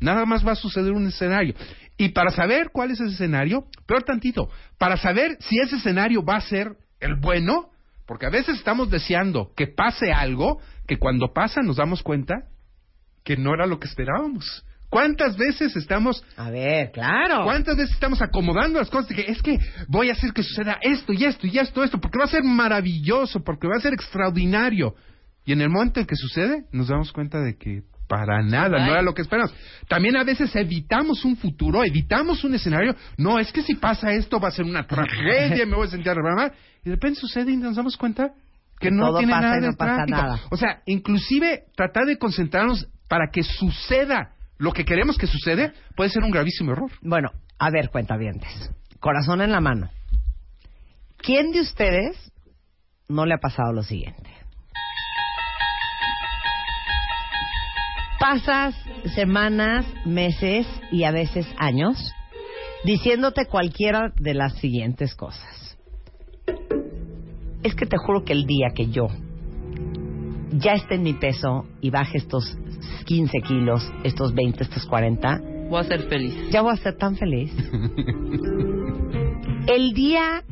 Nada más va a suceder un escenario. Y para saber cuál es ese escenario, peor tantito, para saber si ese escenario va a ser el bueno, porque a veces estamos deseando que pase algo que cuando pasa nos damos cuenta que no era lo que esperábamos. ¿Cuántas veces estamos A ver, claro. ¿Cuántas veces estamos acomodando las cosas? De que es que voy a hacer que suceda esto y esto y esto, esto, porque va a ser maravilloso, porque va a ser extraordinario. Y en el momento en que sucede, nos damos cuenta de que para nada, no era lo que esperamos. También a veces evitamos un futuro, evitamos un escenario. No, es que si pasa esto va a ser una tragedia, me voy a sentir mal. Y de repente sucede y nos damos cuenta que no todo tiene pasa nada y no de pasa nada. O sea, inclusive tratar de concentrarnos para que suceda lo que queremos que sucede puede ser un gravísimo error. Bueno, a ver, cuentavientes. Corazón en la mano. ¿Quién de ustedes no le ha pasado lo siguiente? Pasas semanas, meses y a veces años diciéndote cualquiera de las siguientes cosas. Es que te juro que el día que yo ya esté en mi peso y baje estos 15 kilos, estos 20, estos 40, Voy a ser feliz. ya voy a ser tan feliz. El día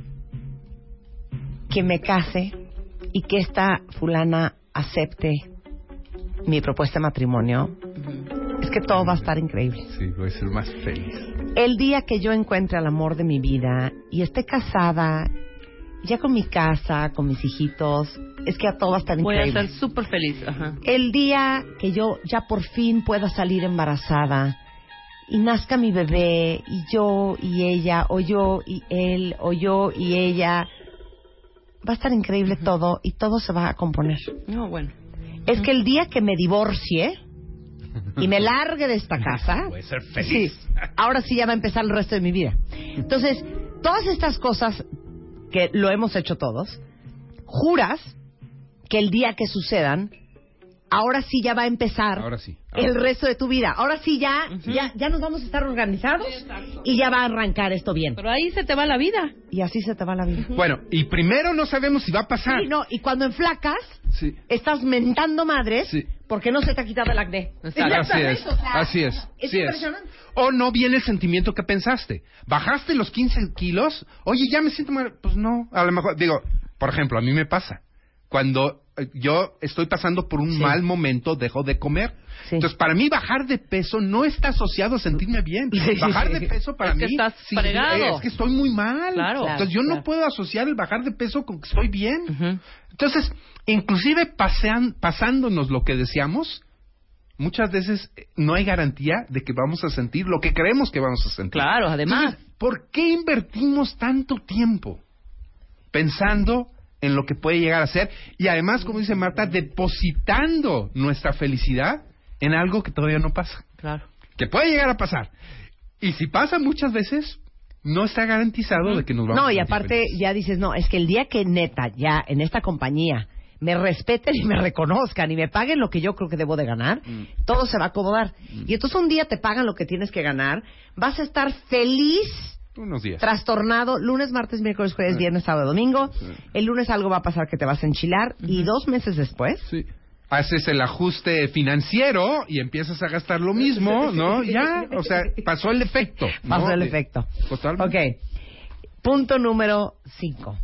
que me case y que esta fulana acepte mi propuesta de matrimonio, es que todo va a estar increíble. Sí, voy a ser más feliz. El día que yo encuentre al amor de mi vida y esté casada, ya con mi casa, con mis hijitos, es que a todo va a estar Voy a ser súper feliz. Ajá. El día que yo ya por fin pueda salir embarazada y nazca mi bebé y yo y ella o yo y él o yo y ella va a estar increíble todo y todo se va a componer. No, bueno. Es que el día que me divorcie y me largue de esta casa, Voy a ser sí, feliz. ahora sí ya va a empezar el resto de mi vida. Entonces, todas estas cosas que lo hemos hecho todos, juras que el día que sucedan, ahora sí ya va a empezar Ahora sí. el resto de tu vida. Ahora sí ya, ya, ya nos vamos a estar organizados y ya va a arrancar esto bien. Pero ahí se te va la vida. Y así se te va la vida. Bueno, y primero no sabemos si va a pasar. Sí, no, y cuando enflacas, Sí. estás mentando madres Sí. Porque no se te ha quitado el acné. Así es, o sea, así es. Es sí es. impresionante. O no viene el sentimiento que pensaste. ¿Bajaste los 15 kilos? Oye, ya me siento mal. Pues no, a lo mejor, digo, por ejemplo, a mí me pasa. Cuando yo estoy pasando por un Sí. mal momento, dejo de comer. Sí. Entonces, para mí bajar de peso no está asociado a sentirme bien. Bajar de peso para Es que mí estás sí, es que estoy muy mal. Claro. Entonces, yo Claro, no puedo asociar el bajar de peso con que estoy bien. Entonces, inclusive pasean, pasándonos lo que deseamos, muchas veces eh, no hay garantía de que vamos a sentir lo que creemos que vamos a sentir. Claro, además. Entonces, ¿por qué invertimos tanto tiempo pensando en lo que puede llegar a ser? Y además, como dice Marta, depositando nuestra felicidad en algo que todavía no pasa, Claro. que puede llegar a pasar. Y si pasa muchas veces, no está garantizado de que nos vamos No, y aparte felices. ya dices, no, es que el día que neta, ya en esta compañía, me respeten y me reconozcan y me paguen lo que yo creo que debo de ganar, Mm. todo se va a acomodar. Y entonces un día te pagan lo que tienes que ganar, vas a estar feliz, Unos días. trastornado, lunes, martes, miércoles, jueves, viernes, sábado, domingo. El lunes algo va a pasar que te vas a enchilar y dos meses después Sí. Haces el ajuste financiero y empiezas a gastar lo mismo, ¿no? Ya, o sea, pasó el efecto. ¿no? pasó el efecto. Totalmente. Ok. Punto número cinco.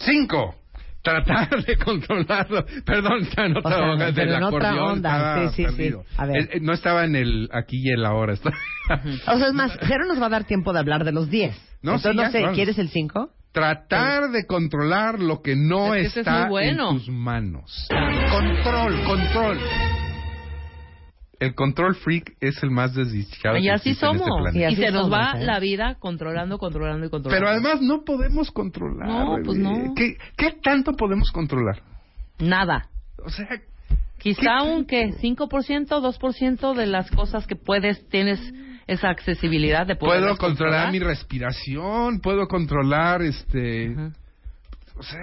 Cinco. Tratar de controlarlo. Perdón, está en otra O sea, onda pero del en otra acordeón. onda, estaba sí, sí, sí. perdido. A ver. Eh, no estaba en el aquí y el ahora. está- O sea, es más, Jero nos va a dar tiempo de hablar de los 10. No, Entonces, sí, no ya, sé, vamos. ¿quieres el 5? Tratar de controlar lo que no Es que es está muy bueno. en tus manos. Control, control. El control freak es el más desdichado. Y así este somos. planeta. Y y así se nos somos, va ¿eh? la vida controlando, controlando y controlando. Pero además no podemos controlar. No, pues no. ¿Qué, ¿Qué tanto podemos controlar? Nada. O sea, Quizá un que 5%, 2% de las cosas que puedes, tienes esa accesibilidad de poder puedo controlar mi respiración, puedo controlar este... Ajá. O sea,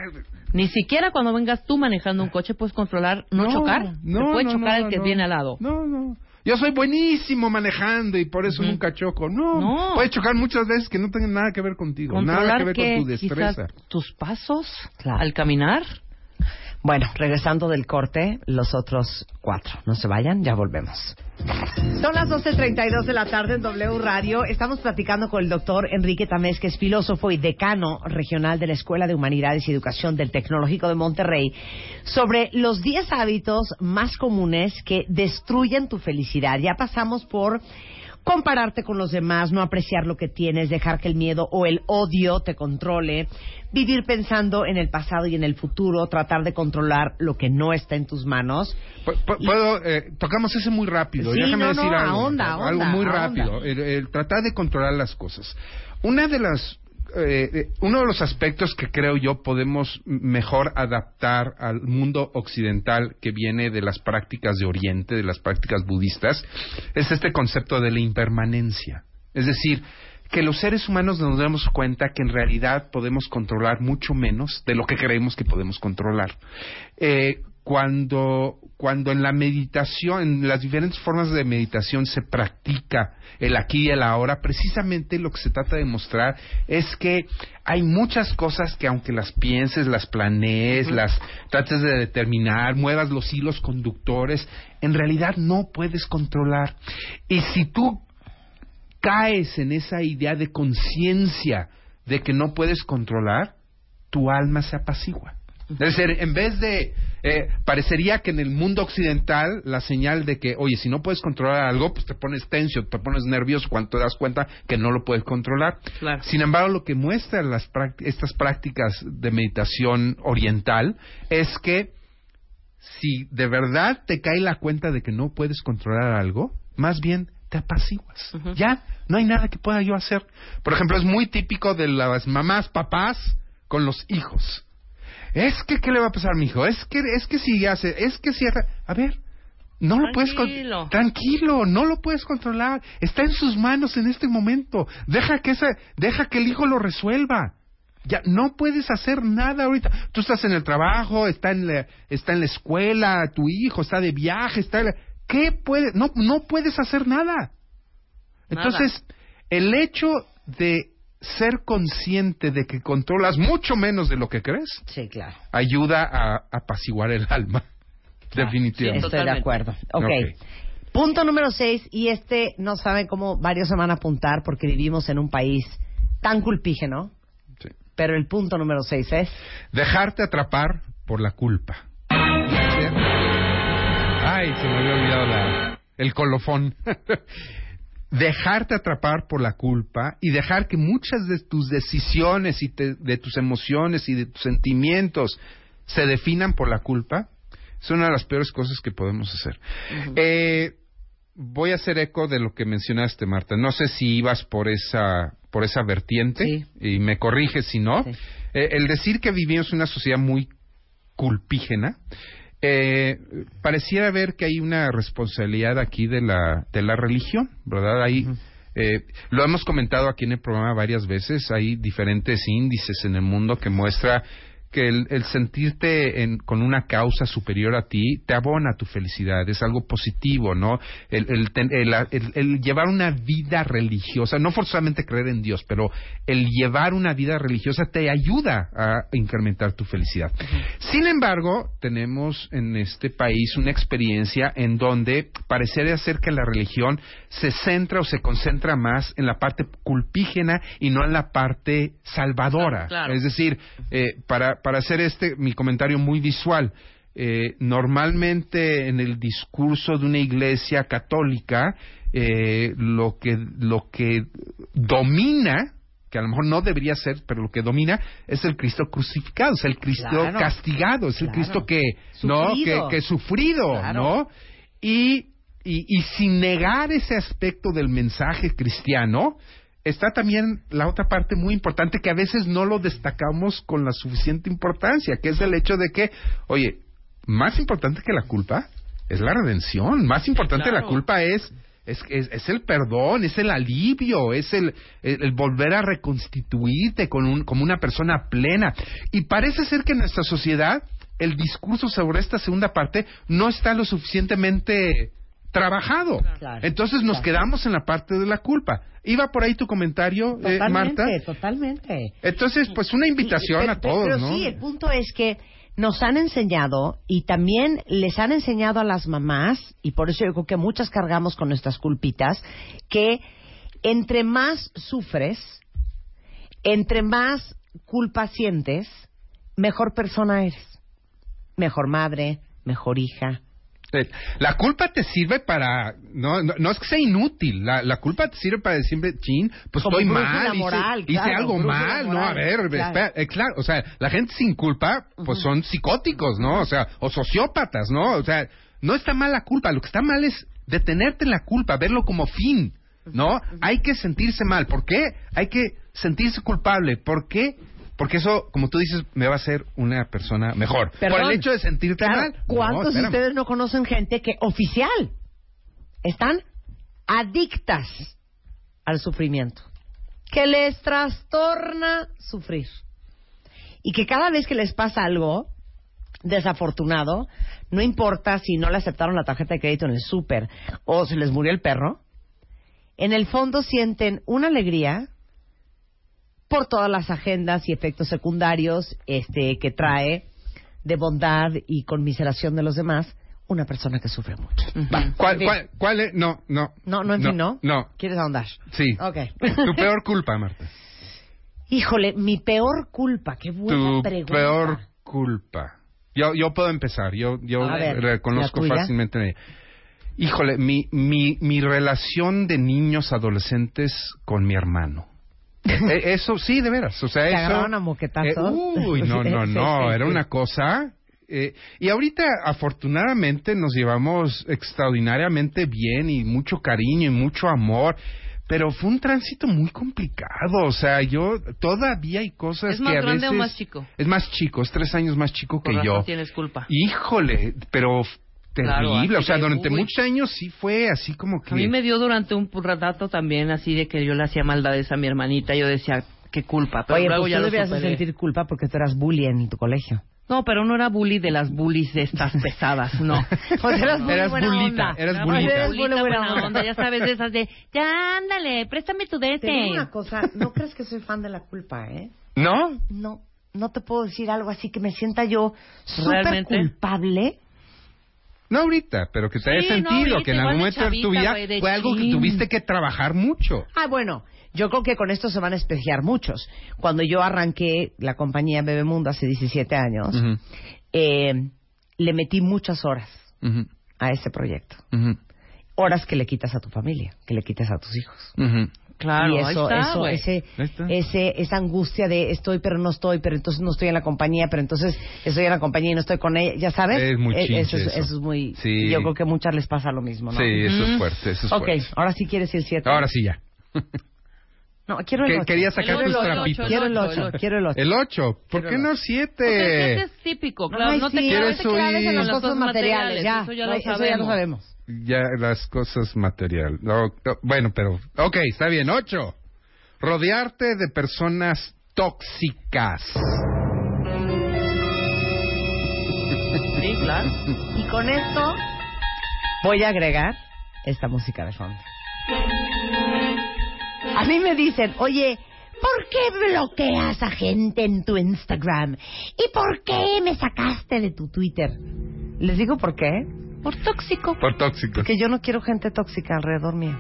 Ni siquiera cuando vengas tú manejando un coche puedes controlar no, chocar. No, Te puede no, chocar el que viene al lado. No, no. Yo soy buenísimo manejando y por eso nunca choco. No, No. puedes chocar muchas veces que no tengan nada que ver contigo, nada que ver que con tu destreza. tus pasos Claro. al caminar. Bueno, regresando del corte, los otros cuatro. No se vayan, ya volvemos. Son las 12.32 de la tarde en W Radio. Estamos platicando con el doctor Enrique Tamés, que es filósofo y decano regional de la Escuela de Humanidades y Educación del Tecnológico de Monterrey, sobre los 10 hábitos más comunes que destruyen tu felicidad. Ya pasamos por compararte con los demás, no apreciar lo que tienes, dejar que el miedo o el odio te controle, vivir pensando en el pasado y en el futuro, tratar de controlar lo que no está en tus manos. Pu- pu- Puedo, eh, tocamos ese muy rápido. Sí, Déjame no, no, decir algo, algo muy rápido. El, el tratar de controlar las cosas. Una de las, eh, eh, uno de los aspectos que creo yo podemos mejor adaptar al mundo occidental que viene de las prácticas de Oriente, de las prácticas budistas, es este concepto de la impermanencia. Es decir, que los seres humanos nos damos cuenta que en realidad podemos controlar mucho menos de lo que creemos que podemos controlar. Eh, cuando, cuando en la meditación, en las diferentes formas de meditación se practica el aquí y el ahora, precisamente lo que se trata de mostrar es que hay muchas cosas que aunque las pienses, las planees, las trates de determinar, muevas los hilos conductores, en realidad no puedes controlar. Y si tú caes en esa idea de conciencia de que no puedes controlar, tu alma se apacigua. Es decir, en vez de, eh, parecería que en el mundo occidental la señal de que, oye, si no puedes controlar algo, pues te pones tenso, te pones nervioso cuando te das cuenta que no lo puedes controlar. Claro. Sin embargo, lo que muestran las estas prácticas de meditación oriental es que si de verdad te cae la cuenta de que no puedes controlar algo, más bien te apaciguas. Ya, no hay nada que pueda yo hacer. Por ejemplo, es muy típico de las mamás, papás con los hijos. Es que, ¿qué le va a pasar a mi hijo? Es que, es que si hace, es que si hace... A ver, no lo puedes... con- Tranquilo. Tranquilo, no lo puedes controlar. Está en sus manos en este momento. Deja que, esa, deja que el hijo lo resuelva. Ya no puedes hacer nada ahorita. Tú estás en el trabajo, está en la, está en la escuela, tu hijo está de viaje, está. en la- ¿Qué puede? No, no puedes hacer nada. Entonces, el hecho de ser consciente de que controlas mucho menos de lo que crees Sí, claro. ayuda a apaciguar el alma. Definitivamente. Estoy de acuerdo. Ok. Ok. Punto número seis, y este no saben cómo varios se van a apuntar porque vivimos en un país tan culpígeno, Sí. pero el punto número seis es... Dejarte atrapar por la culpa. Ay, se me había olvidado la- el colofón. Dejarte atrapar por la culpa y dejar que muchas de tus decisiones y te- de tus emociones y de tus sentimientos se definan por la culpa es una de las peores cosas que podemos hacer. Eh, voy a hacer eco de lo que mencionaste, Marta. No sé si ibas por esa por esa vertiente Sí. y me corriges si no. Sí. Eh, el decir que vivimos en una sociedad muy culpígena, eh, pareciera ver que hay una responsabilidad aquí de la, de la religión, ¿verdad? Hay, eh, lo hemos comentado aquí en el programa varias veces, hay diferentes índices en el mundo que muestra que el, el sentirte en- con una causa superior a ti te abona tu felicidad, es algo positivo, ¿no? El, el el- llevar una vida religiosa, no forzosamente creer en Dios, pero el llevar una vida religiosa te ayuda a incrementar tu felicidad. Sin embargo, tenemos en este país una experiencia en donde parecería ser que la religión se centra o se concentra más en la parte culpígena y no en la parte salvadora. Claro. Es decir, eh, para, para hacer este mi comentario muy visual, eh, normalmente en el discurso de una iglesia católica, eh, lo que lo que domina que a lo mejor no debería ser, pero lo que domina es el Cristo crucificado, es el Cristo Claro. castigado, es el Claro. Cristo que no Sufrido. que, que sufrido, Claro. ¿no? Y, y y sin negar ese aspecto del mensaje cristiano, está también la otra parte muy importante que a veces no lo destacamos con la suficiente importancia, que es el hecho de que, oye, más importante que la culpa es la redención, más importante que la Claro. culpa es es, es, es el perdón, es el alivio, es el, el, el volver a reconstituirte con un, como una persona plena. Y parece ser que en nuestra sociedad el discurso sobre esta segunda parte no está lo suficientemente trabajado. Claro. Entonces nos quedamos en la parte de la culpa. ¿Iba por ahí tu comentario, eh, Totalmente, Marta? totalmente. Entonces, pues una invitación Pero- a todos, pero ¿no? sí, el punto es que nos han enseñado y también les han enseñado a las mamás, y por eso yo creo que muchas cargamos con nuestras culpitas, que entre más sufres, entre más culpa sientes, mejor persona eres. Mejor madre, mejor hija. La culpa te sirve para... No, no, no es que sea inútil. La, la culpa te sirve para decirme, chin, pues Como estoy mal. hice- moral, hice, claro, algo mal, ¿no? A ver, claro. espera, eh, claro. O sea, la gente sin culpa, pues son psicóticos, ¿no? O sea, o sociópatas, ¿no? O sea, no está mal la culpa. Lo que está mal es detenerte en la culpa, verlo como fin, ¿no? Hay que sentirse mal. ¿Por qué? Hay que sentirse culpable. ¿Por qué? Porque eso, como tú dices, me va a hacer una persona mejor. Por Perdón. el hecho de sentirte mal. ¿Cuántos de ustedes no conocen gente que oficial están adictas al sufrimiento? Que les trastorna sufrir. Y que cada vez que les pasa algo desafortunado, no importa si no le aceptaron la tarjeta de crédito en el súper o se les murió el perro, en el fondo sienten una alegría por todas las agendas y efectos secundarios este, que trae de bondad y conmiseración de los demás una persona que sufre mucho. Va, ¿Cuál, En fin. cuál, cuál es? No, no. No, no, en fin, ¿no? No. ¿Quieres ahondar? Sí. Ok. Tu peor culpa, Marta. Híjole, mi peor culpa, qué buena tu pregunta. peor culpa. Yo, yo puedo empezar. Yo, yo ver, reconozco fácilmente. Híjole, mi, mi, mi relación de niños adolescentes con mi hermano. Eh, eso, sí, de veras. O sea, ¿Te eso. agarraron a moquetazos? eh, uy, no, no, no. sí, Era sí. una cosa. eh, y ahorita, afortunadamente, nos llevamos extraordinariamente bien y mucho cariño y mucho amor. Pero fue un tránsito muy complicado. O sea, yo todavía hay cosas ¿Es que más a grande o más chico? Es más chico, es tres años más chico Por que yo. tienes culpa. Híjole, pero Claro, terrible. o sea, durante uy. muchos años sí fue así como que. A mí me dio durante un rato también así de que yo le hacía maldades a mi hermanita. Yo decía, qué culpa. Pero Oye, luego pues ya tú debías superé. sentir culpa porque tú eras bully en tu colegio. No, pero no era bully de las bullies de estas pesadas, no. Pues eras bully Eras buena bulita, onda. eras Era bulita. Eres bulita bully buena buena onda. onda, ya sabes, de esas de, ya ándale, préstame tu Te digo dete. una cosa, no crees que soy fan de la culpa, ¿eh? ¿No? No, no te puedo decir algo así que me sienta yo súper ¿Realmente? culpable. No ahorita, pero que te haya Sí, no, sentido ahorita, que en igual algún de momento de tu chavita, vida güey, de fue algo que chin. tuviste que trabajar mucho. Ah, bueno, yo creo que con esto se van a espejear muchos. Cuando yo arranqué la compañía Bebemundo hace 17 años, Ujú, eh, le metí muchas horas ujú, a ese proyecto. ujú, Horas que le quitas a tu familia, que le quitas a tus hijos. ujú. Claro, y ahí eso, está, eso, ese, Ahí está. ese, esa angustia de estoy pero no estoy, pero entonces no estoy en la compañía, pero entonces estoy en la compañía y no estoy con ella, ya sabes. Es muy Eh, chinche eso, es, eso. eso es muy. Sí. Yo creo que a muchas les pasa lo mismo, ¿no? Sí, eso es Ujú. fuerte, eso es Ok, fuerte. ahora sí quieres ir siete. Ahora sí ya. No, quiero el Que- ocho. quería sacar El tus trapitos. ocho, Quiero el ocho, ocho, el ocho. quiero el ocho. El 8. ¿Por qué no Porque el 7? siete es típico, claro, Ay, no te ¿Quieres claves en las cosas materiales, ya. Eso ya lo sabemos. Ya las cosas material. No, no, bueno, pero. Ok, está bien. 8. Rodearte de personas tóxicas. Sí, claro. Y con esto voy a agregar esta música de fondo. A mí me dicen, oye, ¿por qué bloqueas a gente en tu Instagram? ¿Y por qué me sacaste de tu Twitter? Les digo por qué. Por tóxico. Por tóxicos. Porque yo no quiero gente tóxica alrededor mío.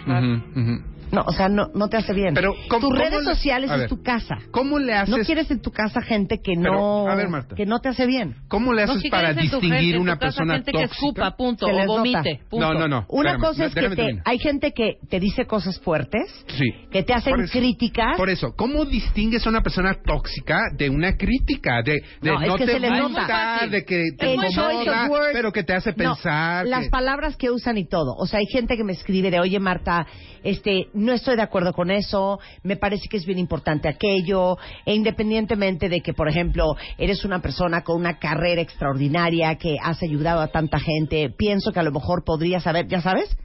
No, o sea, no, no te hace bien. Pero, ¿cómo- Tus cómo redes le- sociales es ver, tu casa. ¿Cómo le haces? No quieres en tu casa gente que Pero, no a ver, Marta. que no te hace bien. ¿Cómo le No, haces si para distinguir gente- una persona gente tóxica? que escupa, punto, o vomite, punto. No, no, no. Una espérame, cosa es que te, hay gente que te dice cosas fuertes, Sí. que te hacen Por eso- críticas. Por eso, ¿cómo distingues a una persona tóxica de una crítica? De, de No, no, es que te se les gusta, nota. de que te incomoda, pero que te hace No, pensar. las palabras que usan y todo. O sea, hay gente que me escribe de, oye Marta, este, no estoy de acuerdo con eso, me parece que es bien importante aquello, e independientemente de que, por ejemplo, eres una persona con una carrera extraordinaria que has ayudado a tanta gente, pienso que a lo mejor podrías saber, ya sabes,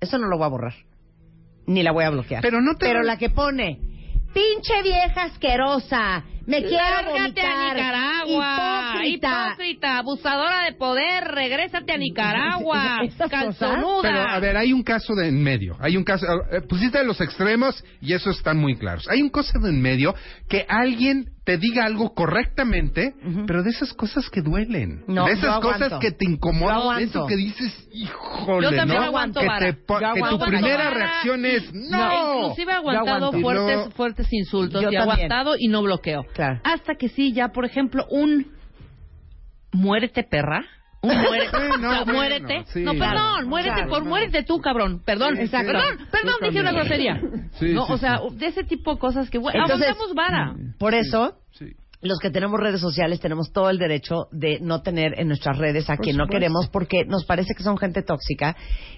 Eso no lo voy a borrar. Ni la voy a bloquear. Pero no te- Pero la que pone, pinche vieja asquerosa, me quiero Lárgate vomitar. a Nicaragua, Hipócrita. hipócrita, abusadora de poder, regrésate a Nicaragua, calzonuda. Pero, a ver, hay un caso de en medio. Hay un caso. eh, pusiste los extremos y eso están muy claros. Hay un caso de en medio que alguien te diga algo correctamente, pero de esas cosas que duelen. No, de esas cosas que te incomodan. De eso que dices, híjole, Yo ¿no? aguanto que, vara. te po- Yo que tu aguanto primera vara. reacción es, No, no. inclusive he aguantado fuertes, no- fuertes insultos Yo y también. aguantado y no bloqueo. Claro. Hasta que sí, ya, por ejemplo, un muérete perra. Un muérete, Sí, no, muérete. sí. no, perdón, Claro, muérete claro, por no. muérete tú, cabrón. Perdón, Sí, Exacto. perdón, perdón, dije una grosería. Sí, no, sí, o sea, sí. de ese tipo de cosas que bueno, Entonces- aguantamos vara. Por eso, Sí. Los que tenemos redes sociales tenemos todo el derecho de no tener en nuestras redes a quien no queremos porque nos parece que son gente tóxica,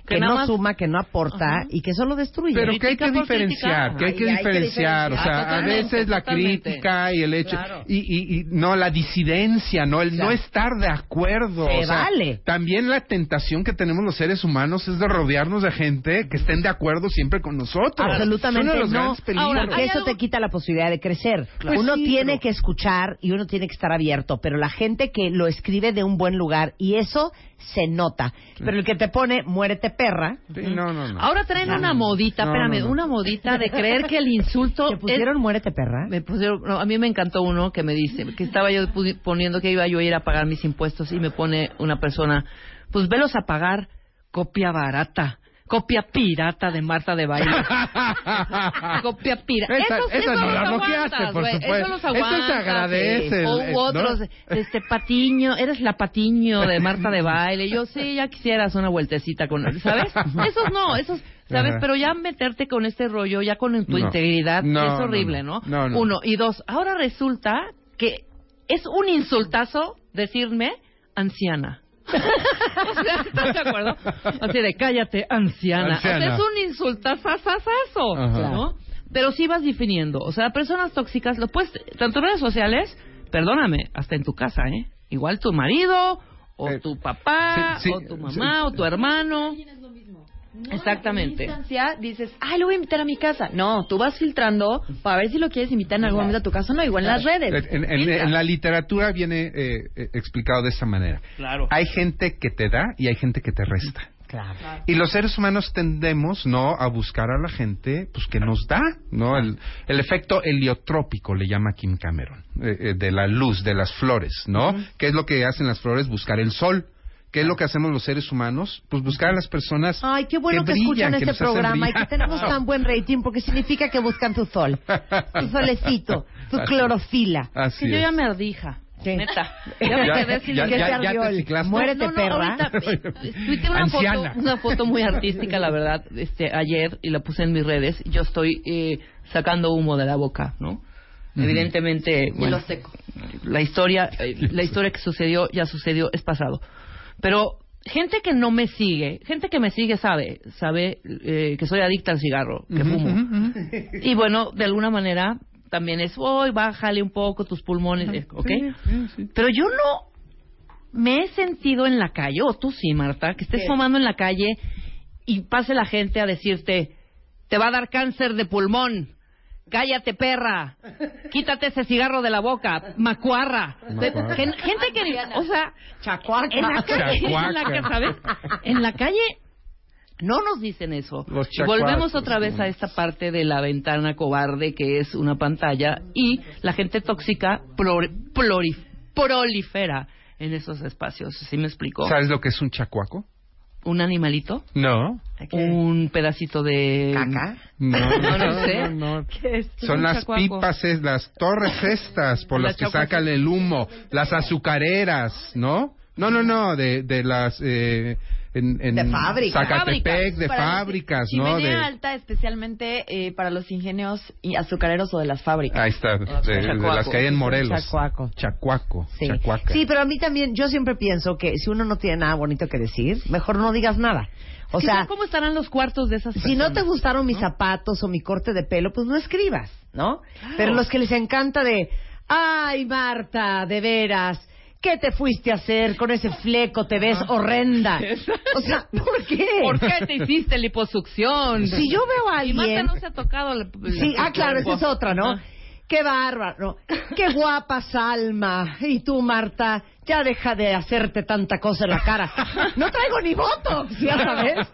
que, no más- suma, que no aporta Ajá. y que solo destruye. Pero que hay que diferenciar, que hay que Ay, hay que diferenciar, o sea, a veces la totalmente. crítica y el hecho Claro. y, y, y no la disidencia, no el no estar de acuerdo, Se o sea, vale. también la tentación que tenemos los seres humanos es de rodearnos de gente que estén de acuerdo siempre con nosotros. Absolutamente es uno de los no, grandes peligros. Ahora, porque eso algo- te quita la posibilidad de crecer. Pues uno sí, tiene pero- que escuchar y uno tiene que estar abierto, pero la gente que lo escribe de un buen lugar y eso se nota. Pero el que te pone muérete perra, Sí, no, no, no. Ahora traen una modita, No, espérame, no, no. una modita de creer que el insulto ¿te pusieron es- muérete perra? Me pusieron, no, a mí me encantó uno que me dice que estaba yo poniendo que iba yo a ir a pagar mis impuestos y me pone una persona, pues velos a pagar copia barata, copia pirata de Marta de Baile. copia pirata. Esa- Esos, esa esos no los aguantas, por supuesto. Esos los Eso se aguantas. agradece, O u otros, ¿no? este Patiño, eres la Patiño de Marta de Baile. Yo sí, ya quisieras una vueltecita con, ¿sabes? Esos no, esos, ¿sabes? Ajá. Pero ya meterte con este rollo, ya con tu No. integridad, No, es no, horrible, no. ¿no? No, no. Uno. Y dos, ahora resulta que es un insultazo decirme anciana. o sea, ¿estás de acuerdo? Así de cállate, anciana. O sea, Anciana. es un insultazazazazo. ¿no? Pero sí vas definiendo. O sea, personas tóxicas, lo puedes, tanto en redes sociales, perdóname, hasta en tu casa, ¿eh? Igual tu marido, o Eh, tu papá, sí, sí, o tu mamá, sí. o tu hermano. No, Exactamente. En instancia dices, ay, lo voy a invitar a mi casa. No, tú vas filtrando para ver si lo quieres invitar en algún momento a tu casa o no, igual en las redes. En, en- en la literatura viene eh, eh, explicado de esta manera. Claro. Hay gente que te da y hay gente que te resta. Claro. Y los seres humanos tendemos, ¿no?, a buscar a la gente, pues, que nos da, ¿no? El, el efecto heliotrópico le llama Kim Cameron, eh, eh, de la luz, de las flores, ¿no? ¿Qué es lo que hacen las flores? Buscar el sol. ¿Qué es lo que hacemos los seres humanos? Pues buscar a las personas Ay, qué bueno que, brillan, escuchan que este programa y que tenemos tan buen rating porque significa que buscan tu sol, tu solecito, tu Así- clorofila. Así Que yo es. ya me ardija. Sí. Neta. Ya me quedé sin ya- ¿Qué ya- te ya te ardió el- ciclaste. Muérete, no, no, perra. ahorita, eh, tuiteé una Anciana. foto, una foto muy artística, la verdad, este, ayer y la puse en mis redes. Yo estoy eh, sacando humo de la boca, ¿no? Evidentemente, bueno, seco. la historia, eh, la historia que sucedió ya sucedió, es pasado. Pero gente que no me sigue, gente que me sigue sabe, sabe eh, que soy adicta al cigarro, que fumo. Y bueno, de alguna manera también es, hoy bájale un poco tus pulmones, ¿ok? Pero yo no me he sentido en la calle, o tú sí, Marta, que estés fumando en la calle y pase la gente a decirte, te va a dar cáncer de pulmón. Cállate, perra. Quítate ese cigarro de la boca. Macuarra. Macuarra. Gen- gente que, o sea, Chacuaca. en la calle, en la, ¿sabes? En la calle no nos dicen eso. Los volvemos otra vez a esta parte de la ventana cobarde que es una pantalla y la gente tóxica plori- plori- prolifera en esos espacios. ¿Sí me explico? ¿Sabes lo que es un chacuaco? Un animalito, No. Un pedacito de ¿Caca? No, No, no sé. no. ¿Qué es? Son las chacuaco. pipas, es, las torres estas por Las las que sacan el humo, las azucareras, ¿no? No, no, no, de, de las... Eh, en, en De fábricas. Zacatepec, de Para fábricas, ¿no? De, alta, especialmente eh, para los ingenios y azucareros o de las fábricas. ahí está, de, las que hay en Morelos. Chacuaco. Chacuaco. Sí. Chacuaca. sí, pero a mí también, yo siempre pienso que si uno no tiene nada bonito que decir, mejor no digas nada. O sea, ¿Cómo estarán los cuartos de esas si no te personas? gustaron mis zapatos o mi corte de pelo, pues no escribas, ¿no? Pero los que les encanta de, ay, Marta, de veras, ¿Qué te fuiste a hacer con ese fleco? Te ves horrenda. O sea, ¿por qué? ¿Por qué te hiciste liposucción? Si yo veo a Y Marta alguien... no se ha tocado el, el- Sí, ah, claro, esa es otra, ¿no? Ah. Qué bárbaro. Qué guapa Salma. Y tú, Marta, ya deja de hacerte tanta cosa en la cara. No traigo ni botox, ya sabes.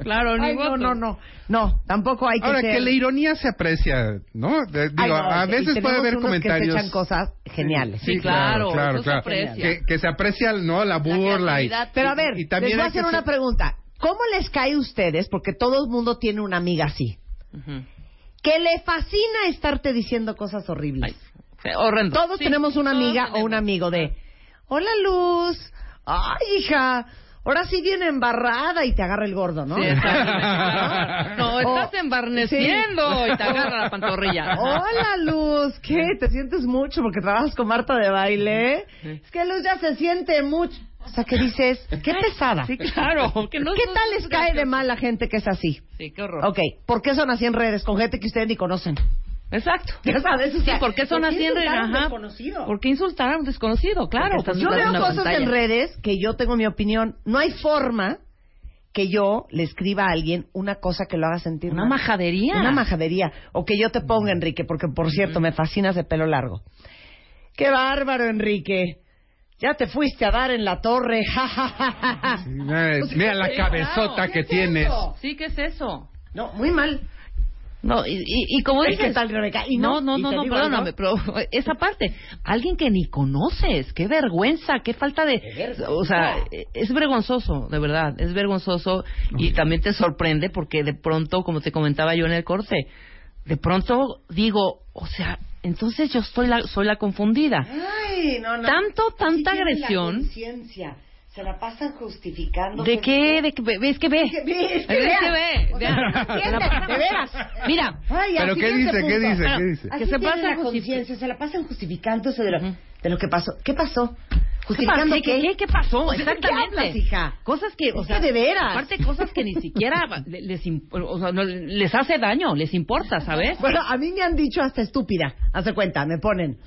Claro, ni Ay, no, no, no. No, tampoco hay que Ahora, ser... que la ironía se aprecia, ¿no? De- digo, Ay, no, a veces puede haber unos que se comentarios... echan cosas geniales. Sí, claro, eso se aprecia. Que, que se aprecia, ¿no? La burla y... Pero a ver, y también les voy a hacer una pregunta. ¿Cómo les cae a ustedes? Porque todo el mundo tiene una amiga así. Ujú. Que le fascina estarte diciendo cosas horribles. Ay, sí, horrendo. Todos Sí, tenemos una amiga o un amigo de, hola Luz, ay hija, ahora sí viene embarrada y te agarra el gordo, ¿no? Sí. No, estás embarneciendo y te agarra la pantorrilla. Hola Luz, ¿qué? ¿Te sientes mucho porque trabajas con Marta de baile? Es que Luz ya se siente mucho. O sea, que dices, qué pesada. Sí, claro. Que no, ¿Qué tal les es cae de mal la gente que es así? Sí, qué horror. Ok, ¿por qué son así en redes con gente que ustedes ni conocen? Exacto. Ya sabes, o Sí, sea, ¿por qué son ¿por así en redes? Ajá. desconocido? ¿Por qué insultar a un desconocido? Claro. Yo veo cosas pantalla. en redes que yo tengo mi opinión. No hay forma que yo le escriba a alguien una cosa que lo haga sentir Una mal. majadería. Una majadería. O que yo te ponga, Enrique, porque por cierto, me fascinas de pelo largo. ¡Qué bárbaro, Enrique! Ya te fuiste a dar en la torre. Sí, mira, mira la cabezota que ¿Qué es tienes. eso? Sí, ¿qué es eso? No, muy mal. No, y, y, y como Es dices... tal, Rebeca, y no, no, no, y no, no, perdóname, pero esa parte, alguien que ni conoces, qué vergüenza, qué falta de... O sea, es vergonzoso, de verdad, es vergonzoso y también te sorprende porque de pronto, como te comentaba yo en el corte, de pronto digo, o sea, entonces yo soy la, soy la confundida. Ay, no, no. Tanto, tanta agresión. La. Se la pasan justificando. ¿De qué? ¿De qué? ¿Ves que ve? Es que ve, es que ¿Ves vea. que ve? De veras. Mira, Ay, ¿Pero qué dice? ¿Qué dice? ¿Qué dice? Que se tiene pasa la conciencia, se la pasan justificándose de lo, de lo que pasó. ¿Qué pasó? ¿Qué ¿Justificando? ¿Qué, qué, qué pasó? ¿de qué Exactamente. hablas, hija? Cosas que, o sea, de veras. Aparte, cosas que ni siquiera le- les, o sea, no, les hace daño, les importa, ¿sabes? Bueno, a mí me han dicho hasta estúpida. Hace cuenta, me ponen.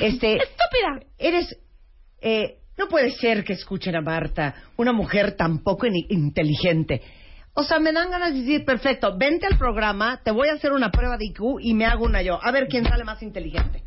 Este, Estúpida. eres. Eh, no puede ser que escuchen a Marta, una mujer tan poco in- inteligente. O sea, me dan ganas de decir, perfecto, vente al programa, te voy a hacer una prueba de IQ y me hago una yo. A ver quién sale más inteligente.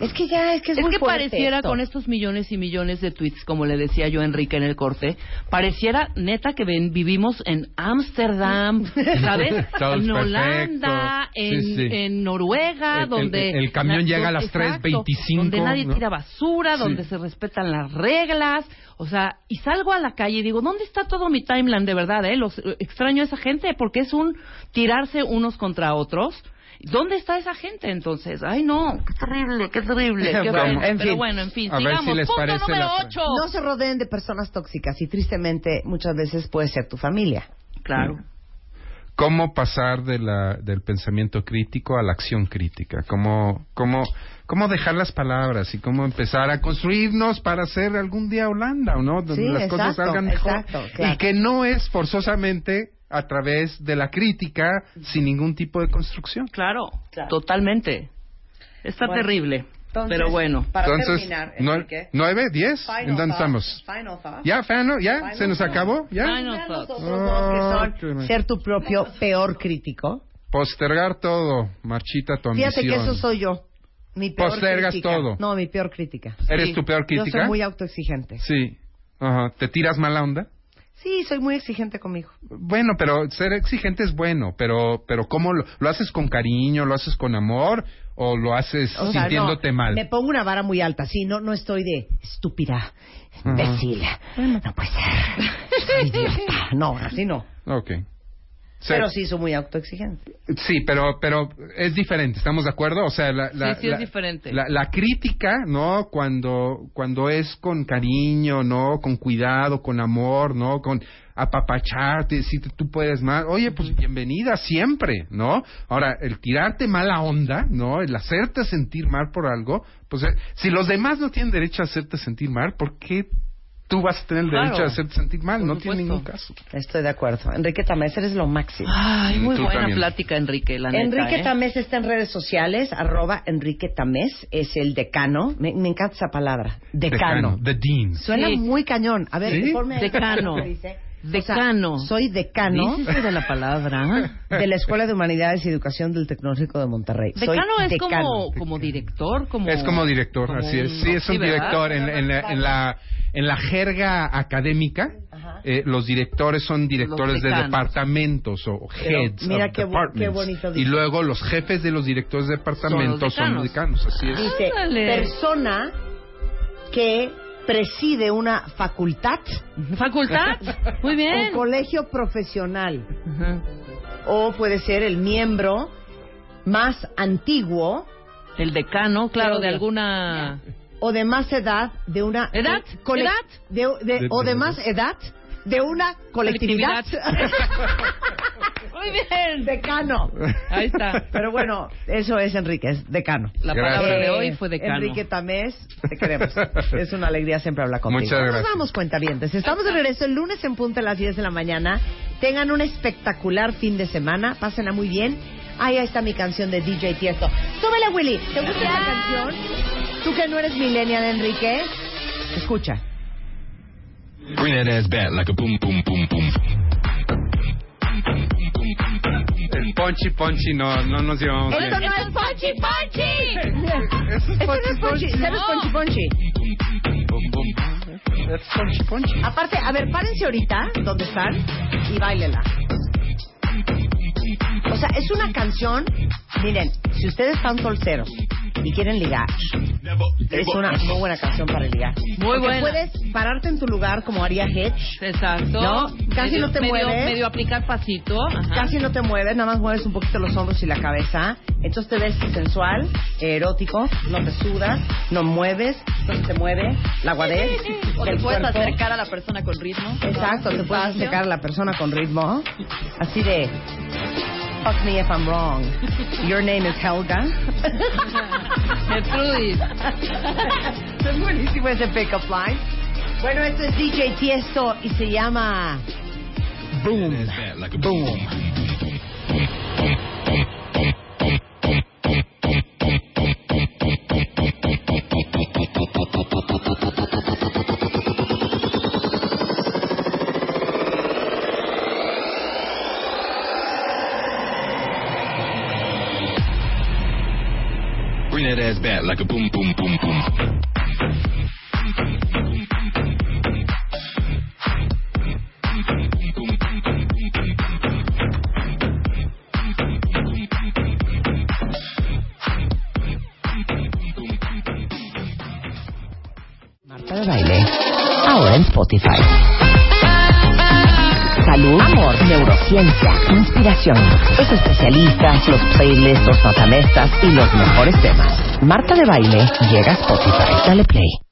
Es que ya, es que es, Es muy que pareciera esto. con estos millones y millones de tweets, como le decía yo a Enrique en el corte, pareciera neta que ven- vivimos en Ámsterdam, ¿sabes? En Holanda. Sí, en, sí. en Noruega, El- donde el camión llega a las exacto, 3:25, donde nadie ¿no? tira basura, Sí. donde se respetan las reglas, o sea, y salgo a la calle y digo, ¿dónde está todo mi timeline de verdad? Eh? Los eh, extraño a esa gente porque es un tirarse unos contra otros. ¿Dónde está esa gente entonces? Ay, no, qué terrible, qué terrible. qué Bueno, horrible. en Pero fin. bueno, en fin, A ver sigamos. si les Punto parece número la- 8. No se rodeen de personas tóxicas y tristemente muchas veces puede ser tu familia. Claro. cómo pasar de la, del pensamiento crítico a la acción crítica, cómo, cómo, cómo dejar las palabras y cómo empezar a construirnos para ser algún día Holanda, ¿o ¿no? Donde Sí, las cosas exacto, salgan mejor. exacto, claro. Y que no es forzosamente a través de la crítica sin ningún tipo de construcción. Claro, Claro. totalmente. Está Bueno, terrible. Entonces, pero bueno. Para Entonces, terminar, Enrique, ¿nueve, diez? final ¿En dónde estamos? final thoughts. ¿Ya, Fano? ¿Ya? Final ¿Se nos acabó? ¿Ya? Final dos que Oh, son ser tu propio peor crítico. Postergar todo, marchita tu Fíjate que ambición. eso soy yo. Mi peor Postergas crítica. todo. No, mi peor crítica. ¿Eres Sí. tu peor Yo crítica? soy muy autoexigente. Sí. Ajá. ¿Te tiras mala onda? Sí, soy muy exigente conmigo. Bueno, pero ser exigente es bueno, pero pero ¿cómo lo, lo haces con cariño, lo haces con amor o lo haces O sea, sintiéndote no, mal? Me pongo una vara muy alta. Sí, no, no estoy de estúpida, imbécil. No puede ser. Idiota. No, así no. Ok. Pero sí soy muy autoexigente. Sí, pero pero es diferente, ¿estamos de acuerdo? O sea, la, la, Sí, sí es la- diferente. La, la crítica, ¿no? Cuando cuando es con cariño, ¿no? Con cuidado, con amor, ¿no? Con apapacharte, si tú puedes más. Oye, pues bienvenida siempre, ¿no? Ahora, el tirarte mala onda, ¿no? El hacerte sentir mal por algo, pues eh, si los demás no tienen derecho a hacerte sentir mal, ¿por qué tú vas a tener el Claro. derecho de hacerte sentir mal. Por no tiene supuesto. ningún caso. Estoy de acuerdo. Enrique Tamés, eres lo máximo. Ay, muy Tú buena también. plática, Enrique, la neta, Enrique ¿eh? Tamés está en redes sociales, arroba Enrique Tamés, es el decano. Me, me encanta esa palabra, decano. The Dean. Suena Sí. muy cañón. A ver, ¿Sí? ponme Decano. dice. O sea, Decano. soy decano de la palabra. de la Escuela de Humanidades y Educación del Tecnológico de Monterrey. Soy Decano es decano. como, como director, como... Es como director, como así es. Sí, es un ¿verdad? director. En, en la, en, la, en la jerga académica, eh, los directores son directores de departamentos o Pero heads mira of qué departments. qué bonito Y luego los jefes de los directores de departamentos son los decanos. decanos, así es. Dice, Ándale. persona que preside una facultad Facultad. Muy bien. o colegio profesional. O puede ser el miembro más antiguo El decano, claro, de alguna... o de más edad de una ¿Edad? cole- ¿Edad? de- de- De- o de más edad de una colectividad, Muy bien. decano Ahí está. pero bueno eso es Enrique es decano La Gracias. palabra de hoy fue decano. Enrique Tamés te queremos es una alegría siempre hablar contigo Muchas nos gracias. vamos cuentavientes estamos de regreso el lunes en punto a las 10 de la mañana tengan un espectacular fin de semana pásenla muy bien Ahí está mi canción de DJ Tiesto. Súbele, Willy. ¿Te gusta esa canción? Tú que no eres millennial, Enrique. Escucha. Bring that ass back like a boom, boom, boom, boom. El ponchi ponchi no, no nos llevamos bien. Esto no es Ponchi Ponchi. Eso es es Ponchi. Cero es Ponchi Ponchi. That's ponchi ponchi. Aparte, a ver, párense ahorita, donde están, y bailela. O sea, es una canción, miren, si ustedes están solteros y quieren ligar, es una muy buena canción para ligar. Muy Porque buena. puedes pararte en tu lugar como haría Hitch, Exacto. ¿No? Casi Medio- no te medio, mueves. Medio aplicar pasito. Ajá. casi no te mueves, nada más mueves un poquito los hombros y la cabeza, entonces te ves sensual, erótico, no te sudas, no mueves, no se te mueve la guadez O te puedes cuerpo. acercar a la persona con ritmo. Exacto, te puedes acercar a la persona con ritmo, así de fuck me if I'm wrong. Your name is Helga. Gertrudis. es buenísimo ese pick-up line. Bueno, esto es DJ Tiesto y se llama Boom. Back Boom. Like a boom, boom, boom, boom. Spotify. Salud, amor, neurociencia, Los especialistas, los playlists, los matamestas y los mejores temas. Marta de baile llega a Spotify. Dale play.